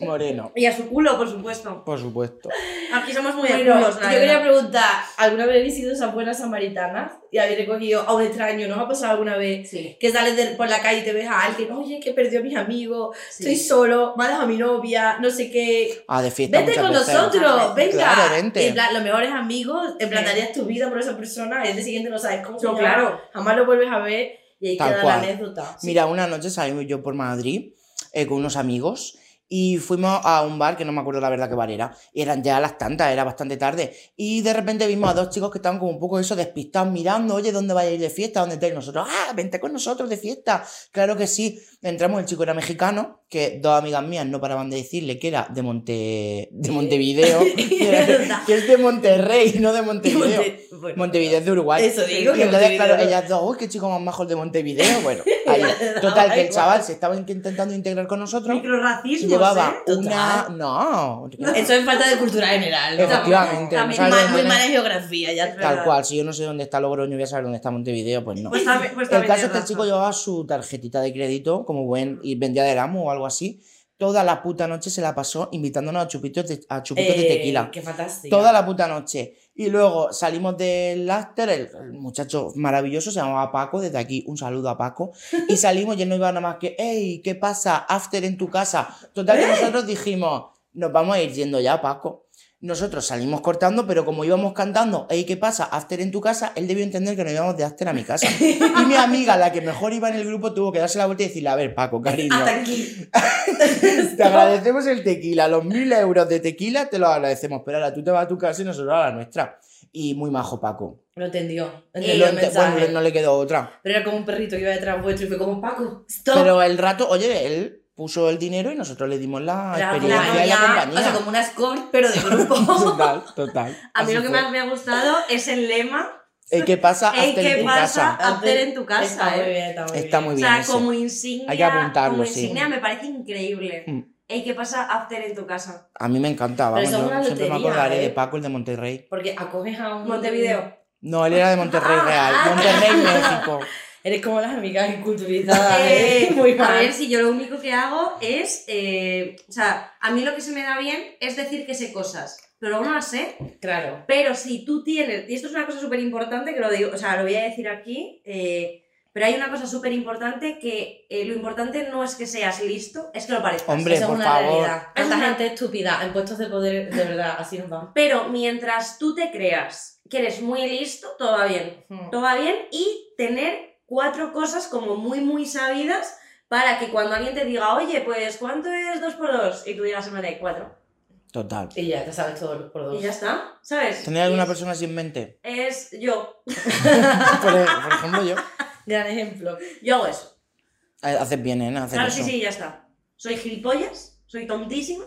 moreno.
Y a su culo, por supuesto.
Por supuesto.
Aquí somos muy
Bueno,
culos,
yo quería preguntar, ¿alguna vez habéis sido esas buenas samaritanas y habéis recogido a un extraño? ¿No os ha pasado alguna vez
Sí.
que sales de- por la calle y te ves a alguien, oye, que perdió a mis amigos,
Sí.
estoy solo, me ha dejado a mi novia, no sé qué...
Ah, de fiesta
Vente con
veces.
nosotros, venga.
Claro, vente.
Y en plan, los mejores amigos, en plan,
Sí.
darías tu vida por esa persona y el día siguiente no sabes cómo
No, claro.
jamás lo vuelves a ver y ahí
Tal
queda
cual.
la anécdota.
Mira, una noche salimos yo por Madrid eh, con unos amigos y fuimos a un bar que no me acuerdo la verdad qué bar era. Y eran ya las tantas, era bastante tarde. Y de repente vimos a dos chicos que estaban como un poco eso despistados mirando, oye, ¿dónde vais a ir de fiesta? ¿Dónde estáis? Nosotros, ah, vente con nosotros de fiesta. Claro que sí. Entramos, el chico era mexicano, que dos amigas mías no paraban de decirle que era de Monte de Montevideo, [laughs] que es de Monterrey, no de Montevideo.
Monte- bueno,
Montevideo es de Uruguay.
Eso digo,
Y entonces, claro, ellas dos, uy, qué chico más majo el de Montevideo. Bueno, ahí. [laughs] Total, que el chaval se estaba intentando integrar con nosotros.
Microracismos,
Llevaba
¿eh?
una. No.
Eso es falta de cultura general, ¿no?
Efectivamente. no
También
sabes
Mal- muy mala geografía, ya
verdad.
Tal cual, si yo no sé dónde está Logroño, voy a saber dónde está Montevideo, pues no.
Pues también, pues
El
también
caso es que el chico llevaba su tarjetita de crédito, como buen, y vendía de ramo o algo así. Toda la puta noche se la pasó invitándonos a chupitos de, a chupitos de
Eh,
tequila.
Qué fantástico.
Toda la puta noche. Y luego salimos del after, el, el muchacho maravilloso se llamaba Paco, desde aquí un saludo a Paco. Y [laughs] salimos y él no iba nada más que, hey, ¿qué pasa? After en tu casa. Total que nosotros dijimos, nos vamos a ir yendo ya, Paco. Nosotros salimos cortando, pero como íbamos cantando, hey, ¿qué pasa? After en tu casa, él debió entender que nos íbamos de after a mi casa. Y mi amiga, la que mejor iba en el grupo, tuvo que darse la vuelta y decirle, a ver, Paco, cariño.
Hasta aquí.
Te agradecemos el tequila, los mil euros de tequila te los agradecemos, pero ahora tú te vas a tu casa y nosotros a la nuestra. Y muy majo Paco.
Lo entendió. Entendió el
ente-
mensaje.
bueno, no le quedó otra.
Pero era como un perrito que iba detrás vuestro y fue como Paco. Stop.
Pero el rato, oye, él puso el dinero y nosotros le dimos la
La
experiencia y la
compañía. O sea, como una escort, pero de [laughs] grupo.
Total, total. [laughs]
A mí lo que
fue.
más me ha gustado es el lema.
Ey, ¿Qué pasa? [laughs]
Ey,
After en
¿qué
tu
pasa?
casa.
After en tu casa,
Está muy
¿eh?
bien, está muy
Está
bien.
muy
O
bien.
sea,
ese.
como insignia.
Hay que apuntarlo,
como
sí.
insignia me parece increíble.
Mm.
Ey, ¿qué pasa after en tu casa?
A mí me encanta,
Pero
yo siempre me
lotería,
acordaré
¿eh?
de Paco, el de Monterrey.
Porque acoges a un...
Montevideo.
No, él era de Monterrey
Ah,
Real.
ah.
Monterrey, México.
Eres como las amigas inculturizadas,
Eh,
¿eh? [laughs] Muy
a
mal.
ver, si yo lo único que hago es. eh, o sea, a mí lo que se me da bien es decir que sé cosas. Pero luego no las sé.
Claro.
Pero si tú tienes. Y esto es una cosa súper importante que lo digo. O sea, lo voy a decir aquí. eh, pero hay una cosa súper importante que eh, lo importante no es que seas listo, es que lo parezcas.
Hombre,
Eso
por
es una
favor.
realidad.
Es una-
gente estúpida en puestos de poder, de verdad, así nos va.
Pero mientras tú te creas que eres muy listo, todo va bien.
Hmm.
Todo va bien y tener cuatro cosas como muy, muy sabidas para que cuando alguien te diga, oye, pues, ¿cuánto es 2 por 2 Y tú digas, me de 4.
Total.
Y ya, te sabes todo por dos.
Y ya está, ¿sabes?
¿Tenéis alguna
es-
persona así en mente?
Es yo. [laughs]
por, por ejemplo, yo.
Gran ejemplo.
Yo hago eso.
Eh, Haces bien, ¿eh? Hacer
Claro,
eso.
sí, sí, ya está. Soy gilipollas, soy tontísima.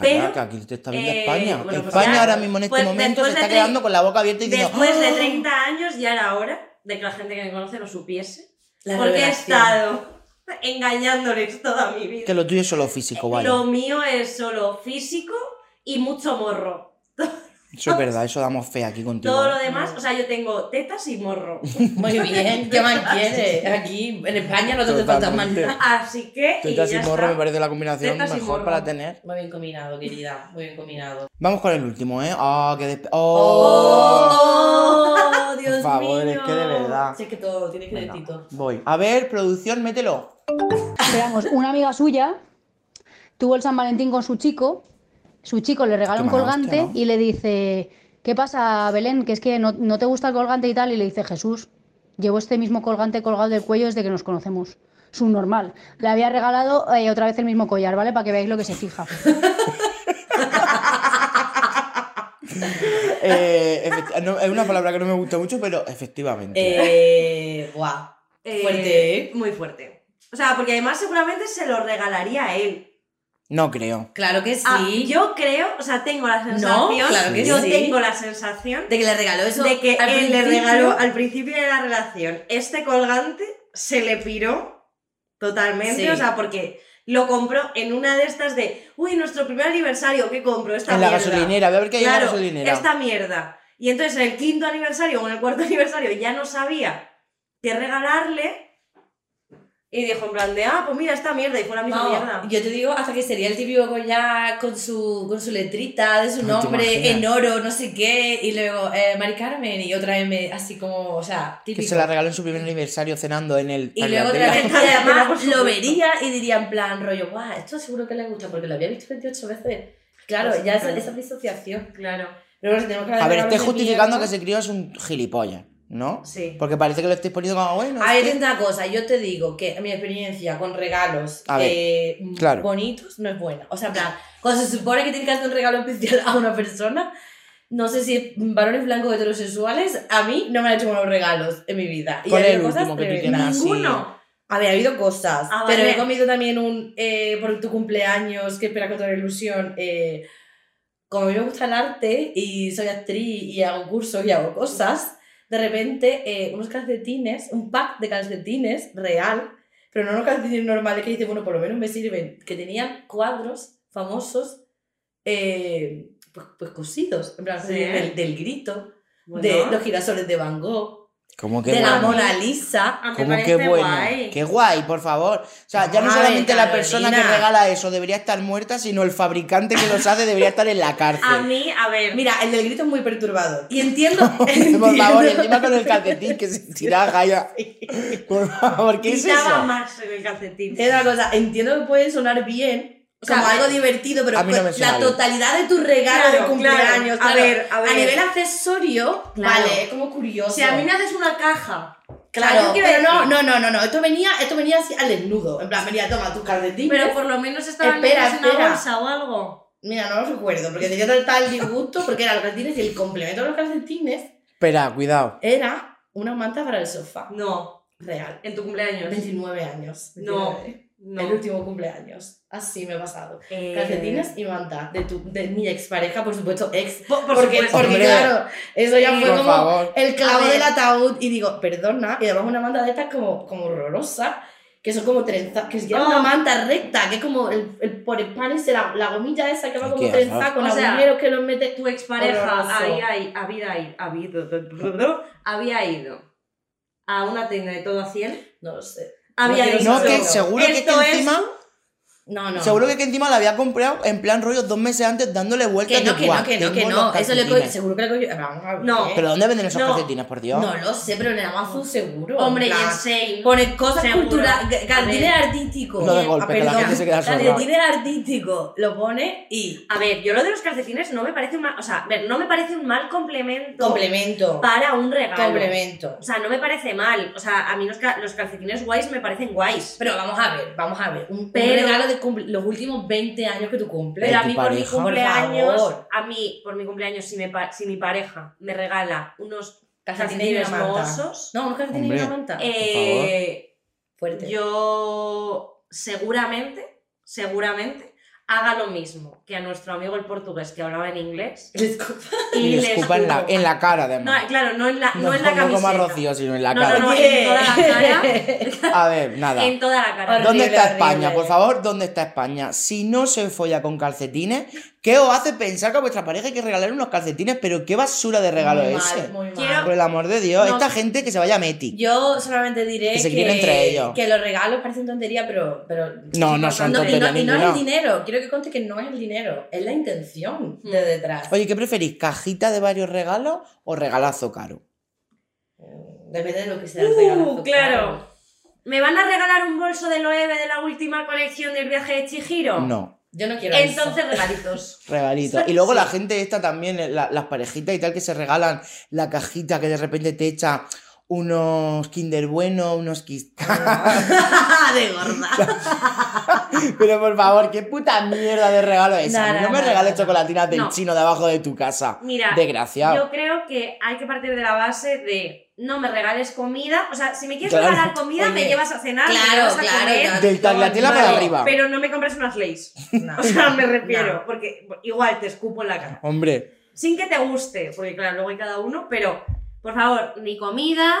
Pero,
que aquí te está viendo
eh,
España.
bueno, pues
España
ya,
ahora mismo en este
pues
momento se está quedando con la boca abierta y diciendo
Después de
"¡Ah!".
30 años ya era hora de que la gente que me conoce lo supiese.
La
porque he
revelación.
estado engañándoles toda mi vida.
Que lo tuyo es solo físico, vale.
Lo mío es solo físico y mucho morro.
Eso es verdad, eso damos fe aquí contigo.
Todo
¿eh?
lo demás, o sea, yo tengo tetas y morro.
Muy bien, ¿qué más quieres? Aquí, en España no te falta más nada.
Así que. y
Tetas y
ya
morro
está.
me parece la combinación
Tetas
mejor para tener.
Muy bien combinado, querida. Muy bien combinado.
Vamos con el último, ¿eh? ¡Ah, qué despe- ¡Oh!
¡Oh! Dios
Por favor,
mío.
es que de verdad.
Si es que todo tiene
Venga,
crédito.
voy. A ver, producción, mételo.
Veamos, una amiga suya tuvo el San Valentín con su chico, su chico le regala
Qué
un colgante
hostia, ¿no?
y le dice, ¿qué pasa, Belén? Que es que no, no te gusta el colgante y tal, y le dice, Jesús, llevo este mismo colgante colgado del cuello desde que nos conocemos. Subnormal. Le había regalado eh, otra vez el mismo collar, ¿vale? Para que veáis lo que se fija. [laughs] [laughs]
Eh, efecti- no, es una palabra que no me gusta mucho, pero efectivamente.
Eh, guau.
Eh,
Fuerte, ¿eh?
Muy fuerte. O sea, porque además seguramente se lo regalaría a él.
No creo.
Claro que sí.
Ah, yo creo, o sea, tengo la sensación.
claro que
yo
sí.
tengo la sensación
de que le regaló eso.
de que él le regaló al principio de la relación este colgante, se le piró totalmente,
Sí.
o sea, porque lo compró en una de estas de, uy, nuestro primer aniversario, ¿qué compro? Esta
En la
mierda.
gasolinera, voy a ver qué hay en la gasolinera.
esta mierda. Y entonces en el quinto aniversario o en el cuarto [laughs] aniversario ya no sabía qué regalarle y dijo en plan de, ah, pues mira esta mierda y fue la misma
No,
mierda.
yo te digo hasta que sería el típico collar con su, con su letrita de su
Ay, ¿te
nombre en oro, no sé qué, y luego eh, Mari Carmen y otra vez me- así como, o sea,
Que
típico.
se la regaló en su primer aniversario cenando en el.
Y luego otra vez, [laughs] y además lo vería y diría en plan rollo, guau, esto seguro que le gusta porque lo había visto 28 veces. Claro,
Pues,
ya esa,
claro.
esa disociación.
Claro.
Pero si tenemos que
A ver,
de
justificando que ese crío es un gilipollas, ¿no?
Sí.
Porque parece que lo estáis poniendo como bueno.
A ver,
que-
una cosa, yo te digo que mi experiencia con regalos
ver,
eh,
claro.
bonitos no es buena. O sea, plan, cuando se supone que tienes que hacer un regalo especial a una persona, no sé si es varones blancos heterosexuales, a mí no me han hecho buenos regalos en mi vida. Y
¿Cuál
ha habido
el último que tú?
Ninguno.
A ver, ha habido cosas,
Ah,
pero
vale.
he comido también un, eh, por tu cumpleaños, que espera con toda la ilusión, eh, como a mí me gusta el arte y soy actriz y hago cursos y hago cosas, de repente eh, unos calcetines, un pack de calcetines real, pero no unos calcetines normales que dices, bueno, por lo menos me sirven, que tenían cuadros famosos, eh, pues, pues cosidos, en plan,
Sí.
del, del grito,
Bueno.
de los girasoles de Van Gogh,
¿Cómo que
de la? Mona Lisa.
A mí me
¿Cómo
parece
que bueno?
guay.
Qué guay, por favor. O sea, ya no
Ay,
solamente la persona que regala eso debería estar muerta, sino el fabricante que los hace debería estar en la cárcel.
A mí, a ver,
Mira, el del grito es muy perturbador. Y entiendo. [laughs]
Por favor,
entiendo-
encima con el calcetín que se tira Gaia. Por favor, ¿qué es eso?
más en el calcetín.
Es una cosa, entiendo que puede sonar bien.
O sea,
como algo
eh,
divertido, pero
a mí no me
pues, la totalidad de tu regalo
Claro,
de cumpleaños.
claro. A
claro,
ver, a ver.
nivel accesorio,
Claro.
vale, es como curioso.
Si a mí me haces una caja,
Claro, pero no, no, no, no, no. Esto venía, esto venía así al desnudo. En plan, venía, toma tus calcetines.
pero por lo menos estaban
Espera,
en una
espera.
bolsa o algo.
Mira, no lo recuerdo, porque tenía tal, tal disgusto, porque eran los calcetines y el complemento de los calcetines
Espera, cuidado.
era una manta para el sofá.
No,
Real.
en tu cumpleaños.
29 años.
No,
29.
no.
El último cumpleaños. Así me ha pasado.
Eh,
Calcetines y manta. De, tu, de mi expareja, por supuesto, ex.
Por, por
porque,
supuesto.
porque claro, eso ya
Sí,
fue como
favor.
el clavo del ataúd. Y digo, perdona. Y además una manta de estas como, como horrorosa. Que son como trenzas. Que es ya
Oh.
una manta recta. Que es como el, el por el pan ese, la, la gomilla esa que va como
horror.
con
sea,
agujeros que los mete.
Tu expareja
Horroroso.
había, había, habido, [laughs] había ido a una tienda de todo a 100.
No lo sé.
Había
quiero
dicho,
No, que seguro que, que
es-
encima.
No, no.
Seguro que, que encima la había comprado en plan rollo dos meses antes dándole vueltas
Que no,
de
que
"Buah,
no, que no, que no. Eso le co-
calcetines".
seguro que le cogió. Vamos a ver.
No.
¿Pero dónde venden esos
No.
calcetines, por Dios?
No lo sé, pero en el Amazon seguro.
Hombre, y en Sale.
Pone cosas culturales, calcetines artísticos.
No de golpe,
Ah,
que la
perdón,
gente se queda sorda.
Calcetines artísticos. Lo pone y
A ver, yo lo de los calcetines no me parece un mal, o sea, a ver, no me parece un mal complemento
complemento.
para un regalo.
Complemento.
O sea, no me parece mal. O sea, a mí los, ca- los calcetines guays me parecen guays.
Pero vamos a ver, vamos a ver. Un, regalo de cumple- los últimos 20 años que tú cumples.
Pero a mí por mi cumpleaños,
Por
a mí por mi cumpleaños, si, me si mi pareja me regala unos
Calcetines
mohosos,
No, unos calcetines y
Hombre.
una manta.
eh,
Fuerte.
yo seguramente, seguramente haga lo mismo que a nuestro amigo el portugués que hablaba en inglés [laughs] y,
Y le
le
escupa en la,
escupo.
en la cara,
No,
además.
claro, no en la, no,
No,
en la
no
camiseta.
como a Rocío, sino en la
No,
cara.
no, no, en toda la cara. [laughs]
A ver, nada.
en toda la cara.
¿Dónde está
horrible.
España? Por favor, ¿dónde está España? Si no se folla con calcetines, ¿qué os hace pensar que a vuestra pareja hay que regalar unos calcetines? Pero qué basura de regalo
Muy
es
mal,
ese.
muy mal.
Quiero-
Por el amor de Dios,
No.
esta gente que se vaya a Meti.
Yo solamente diré
Que se quieren entre ellos.
que los regalos parecen tontería, pero, pero
No, no son
no, y, no, y no es el dinero. Quiero que conste que no es el dinero, es la intención de detrás.
Oye, ¿qué preferís? ¿Cajita de varios regalos o regalazo caro?
Depende de lo que sea el regalazo.
Uh, claro. ¿Me van a regalar un bolso de Loewe de la última colección del viaje de Chihiro?
No,
Yo no quiero eso.
Entonces regalitos. [laughs]
regalito. Y luego la gente esta también, la- las parejitas y tal, que se regalan la cajita que de repente te echa unos Kinder Bueno, unos Kiss. [laughs]
de gorda. [laughs]
Pero por favor, qué puta mierda de regalo es.
No, no,
no me
no,
regales
no.
chocolatinas del
No.
chino de abajo de tu casa.
Mira,
Desgraciado.
yo creo que hay que partir de la base de no me regales comida. O sea, si me quieres
Claro.
regalar comida, me llevas a cenar, me
claro,
llevas a
claro,
comer.
Del tagliatela para arriba.
Pero no me compres unas leis. O sea, me refiero, porque igual te escupo en la cara.
Hombre,
Sin que te guste, porque claro, luego hay cada uno, pero por favor, ni comida,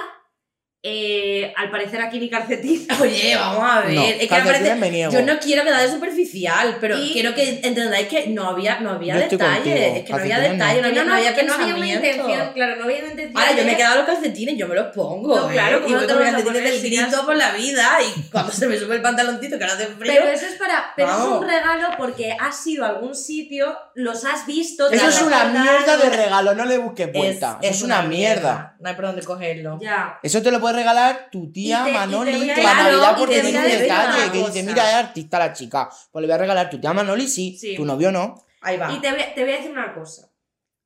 eh, al parecer aquí ni calcetín. [laughs]
Oye, vamos a ver.
No,
es que me parece-
me niego.
Yo no quiero quedar de superficial, pero
Y-
quiero que entendáis que no había, no había
Yo estoy
detalle.
contigo,
Es que no había
calcetines no.
detalle, no, no había
que no había una
pensamiento.
intención, claro, no había una intención.
Ahora, yo me he quedado los calcetines, yo me los pongo.
No, claro,
¿eh?
¿cómo
y
no
voy
te
con
los
calcetines del grito por la vida y cuando se me sube el pantaloncito que ahora hace frío.
Pero eso es para. Pero es un regalo porque has ido a algún sitio, los has visto. te
eso
has
es una mierda de regalo, no le busques vuelta. es una mierda.
No hay por dónde cogerlo.
Ya.
Eso te lo puede regalar tu tía
te-
Manoli para
claro,
Navidad porque tiene un detalle que dice, mira, es artista la chica. Pues le voy a regalar tu tía Manoli, sí,
Sí.
tu novio no.
Ahí va.
Y te voy, te voy a decir una cosa.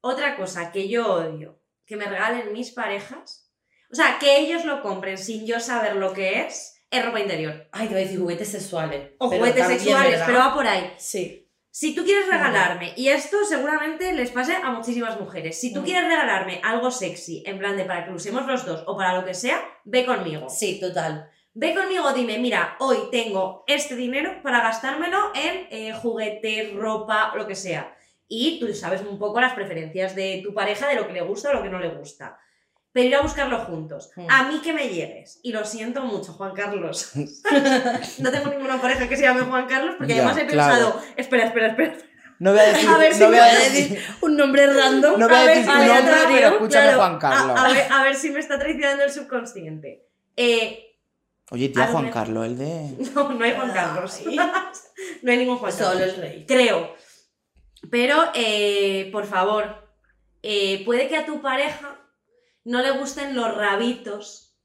Otra cosa que yo odio, que me regalen mis parejas. O sea, que ellos lo compren sin yo saber lo que es, es ropa interior.
Ay, te voy a decir juguetes sexuales.
O juguetes sexuales, pero va por ahí.
Sí.
Si tú quieres regalarme, y esto seguramente les pase a muchísimas mujeres, si tú quieres regalarme algo sexy, en plan de para que lo usemos los dos o para lo que sea, ve conmigo.
Sí, total.
Ve conmigo, dime, mira, hoy tengo este dinero para gastármelo en eh, juguetes, ropa, lo que sea. Y tú sabes un poco las preferencias de tu pareja, de lo que le gusta o lo que no le gusta. Pero ir a buscarlo juntos.
Mm.
A mí que me llegues. Y lo siento mucho, Juan Carlos. [laughs] no tengo ninguna pareja que se llame Juan Carlos porque
Ya,
además he
claro.
pensado, espera, espera, espera.
No voy a decir,
A ver
no
si
voy
me
a decir,
Un nombre random.
no voy a
A ver,
decir tu
a ver,
nombre, pero escúchame
claro.
Juan Carlos.
A, a ver, a ver si me está traicionando el subconsciente. Eh,
Oye, tía Juan Carlos, el de... [laughs]
no, no hay Juan Carlos. [laughs] no hay ningún Juan Carlos.
Solo el rey.
Creo. Pero, eh, por favor, eh, puede que a tu pareja no le gusten los rabitos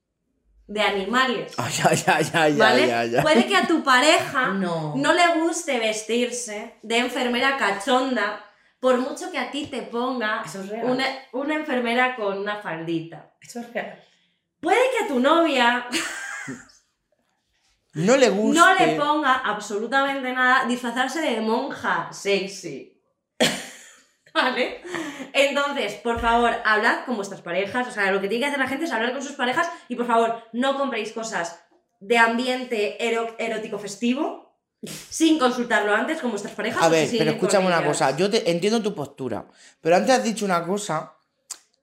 de animales.
Ay, ay, ay, ay,
¿Vale?
ay, ay, ay.
Puede que a tu pareja [laughs]
No.
no le guste vestirse de enfermera cachonda, por mucho que a ti te ponga
Eso es real.
una, una enfermera con una faldita.
Eso es real.
Puede que a tu novia [laughs]
No le gusta.
no le ponga absolutamente nada disfrazarse de monja sexy. [laughs] ¿Vale? Entonces, por favor, hablad con vuestras parejas. O sea, lo que tiene que hacer la gente es hablar con sus parejas y por favor, no compréis cosas de ambiente erótico festivo sin consultarlo antes con vuestras parejas.
A
si
ver, pero escúchame una cosa. Yo te entiendo tu postura. Pero antes has dicho una cosa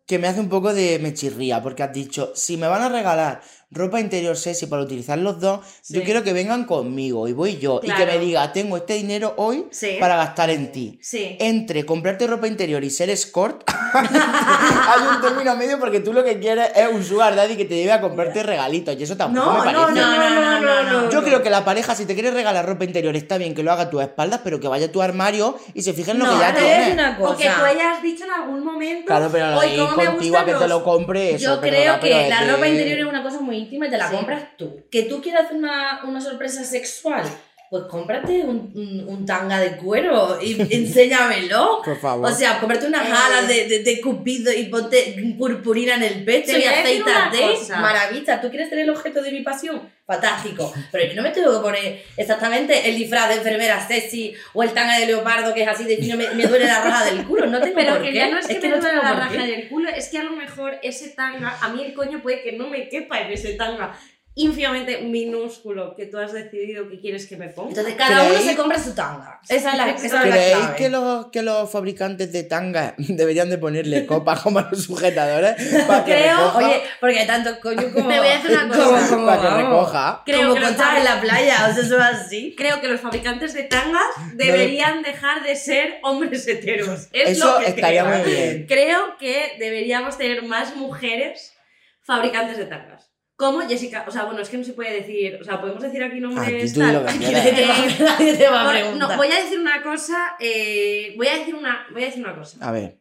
que me hace un poco de me chirría. Porque has dicho, si me van a regalar ropa interior sexy para utilizar los dos, yo quiero que vengan conmigo y voy yo. Y que me diga, tengo este dinero hoy
Sí.
para gastar en ti.
Sí.
Entre comprarte ropa interior y ser escort, [laughs] hay un término medio porque tú lo que quieres es un sugar daddy que te lleve a comprarte regalitos. Y eso tampoco
No,
me
no,
parece.
no, no, no, no, no.
Yo creo que la pareja, si te quiere regalar ropa interior, está bien que lo haga a tus espaldas, pero que vaya a tu armario y se fije en lo
No,
que ya tienes.
una cosa.
O que tú hayas dicho en algún momento.
Claro, pero lo
"Hoy,
de ir
¿cómo me
contigo a que te
los-".
lo compre, eso,
Yo creo que
es
la ropa interior es una cosa muy y te la
Sí.
compras tú. Que tú quieras hacer una, una sorpresa sexual, pues cómprate un, un, un tanga de cuero y [laughs] enséñamelo.
Por favor.
O sea, cómprate unas
Eh.
alas de, de, de cupido y ponte purpurina en el pecho y aceítate. Maravilla. ¿Tú quieres ser el objeto de mi pasión? Fantástico. Pero yo no me tengo que poner exactamente el disfraz de enfermera sexy o el tanga de leopardo que es así de fino, me, me duele la raja del culo. No tengo
Pero
por
que
qué.
ya no es que, me
no
duele la raja del culo, es que a lo mejor ese tanga, a mí el coño puede que no me quepa en ese tanga ínfimamente minúsculo que tú has decidido que quieres que me ponga.
Entonces cada uno se compra su tanga. Esa es la, esa es la
¿Creéis
clave.
que los, que los fabricantes de tanga [laughs] deberían de ponerle copas como a los sujetadores para que
Creo-
recoja?
Oye, porque hay tanto coño como.
Te voy a decir una cosa.
como,
para que recoja.
Creo
como
que los
conchas en la playa, o sea, eso es así.
Creo que los fabricantes de tangas deberían dejar de ser hombres heteros. Es
Eso
lo que
estaría
creo.
muy bien.
Creo que deberíamos tener más mujeres fabricantes de tangas. Como Jessica, o sea, bueno, es que no se puede decir, o sea, podemos decir aquí nombres
Aquí tú di lo
tal?
Nadie te va, nadie te va a preguntar.
no, voy a decir una cosa, eh, voy a decir una, voy a decir una cosa.
A ver,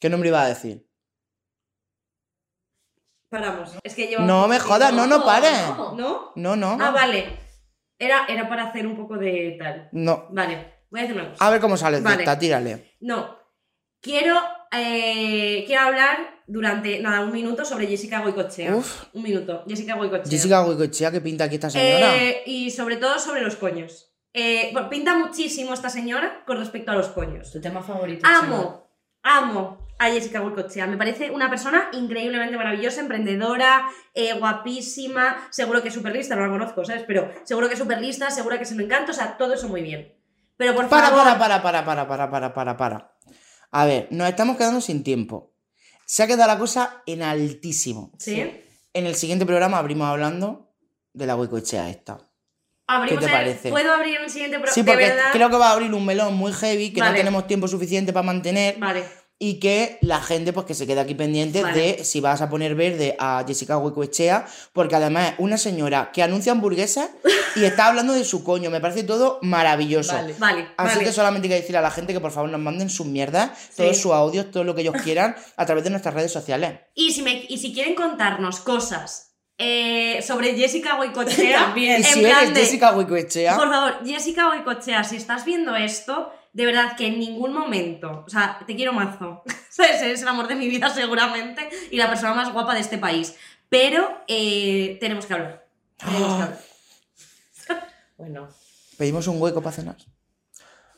¿qué nombre iba a decir?
Paramos. Es que lleva
No me jodas, no, no pares.
no.
¿No?
No, no.
Ah, vale. Era, era para hacer un poco de tal.
No.
Vale, voy a decir una cosa.
A ver cómo sales de
Vale.
esta, tírale.
No. Quiero, eh, quiero hablar durante, nada, un minuto sobre Jessica Goicochea.
Uf.
Un minuto. Jessica Goicochea.
Jessica Goicoechea, ¿qué pinta aquí esta señora?
Eh, y sobre todo sobre los coños. Eh, pinta muchísimo esta señora con respecto a los coños.
Tu tema favorito.
Amo, amo a Jessica Goicoechea. Me parece una persona increíblemente maravillosa, emprendedora, eh, guapísima, seguro que es súper lista, no la conozco, ¿sabes? Pero seguro que es súper lista, seguro que se lo encanta, o sea, todo eso muy bien. Pero por
Para,
favor...
para, para, para, para, para, para, para, para. A ver, nos estamos quedando sin tiempo. Se ha quedado la cosa en altísimo.
¿Sí?
En el siguiente programa abrimos hablando de la Goicoechea esta.
Abrimos
¿Qué te
el-
parece?
¿Puedo abrir un siguiente programa?
Sí, porque creo que va a abrir un melón muy heavy que no tenemos tiempo suficiente para mantener.
Vale.
Y que la gente, pues que se quede aquí pendiente
Vale.
de si vas a poner verde a Jessica Goicoechea, porque además es una señora que anuncia hamburguesas y está hablando de su coño. Me parece todo maravilloso.
Vale.
Vale,
Así
vale.
que solamente hay que decirle a la gente que por favor nos manden sus mierdas, todos sus audios, todo lo que ellos quieran, a través de nuestras redes sociales.
Y si, me, y si quieren contarnos cosas eh, sobre Jessica Goicoechea, [laughs]
También.
En
si
plan
eres
de-
Jessica Goicoechea,
Por favor, Jessica Goicoechea, si estás viendo esto, de verdad que en ningún momento, o sea, te quiero mazo, [laughs] ¿sabes? Eres el amor de mi vida seguramente y la persona más guapa de este país. Pero eh, tenemos que hablar. Tenemos que hablar. [gasps]
Bueno,
pedimos un hueco para cenar.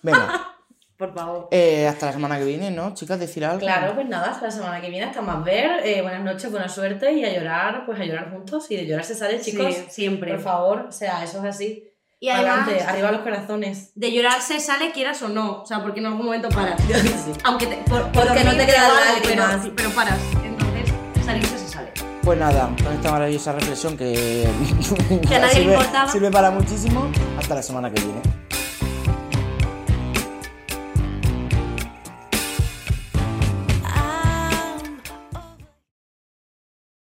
Venga, [laughs]
Por favor.
eh, hasta la semana que viene, ¿no? Chicas, decir algo.
claro, pues nada, hasta la semana que viene, hasta más ver. eh, buenas noches, buena suerte y a llorar, pues a llorar juntos. Y de llorar se sale, chicos.
Sí, siempre.
Por favor, o sea, eso es así.
Y además,
Adelante, arriba los corazones.
de llorar se sale quieras o no, o sea, porque en algún momento paras. [laughs] Aunque te, por, por
Porque no te quedan lágrimas.
Pero, pero paras. Entonces, salirse se sale.
Pues nada, con esta maravillosa reflexión que, [laughs]
Que a nadie le
sirve,
importaba.
sirve para muchísimo, hasta la semana que viene.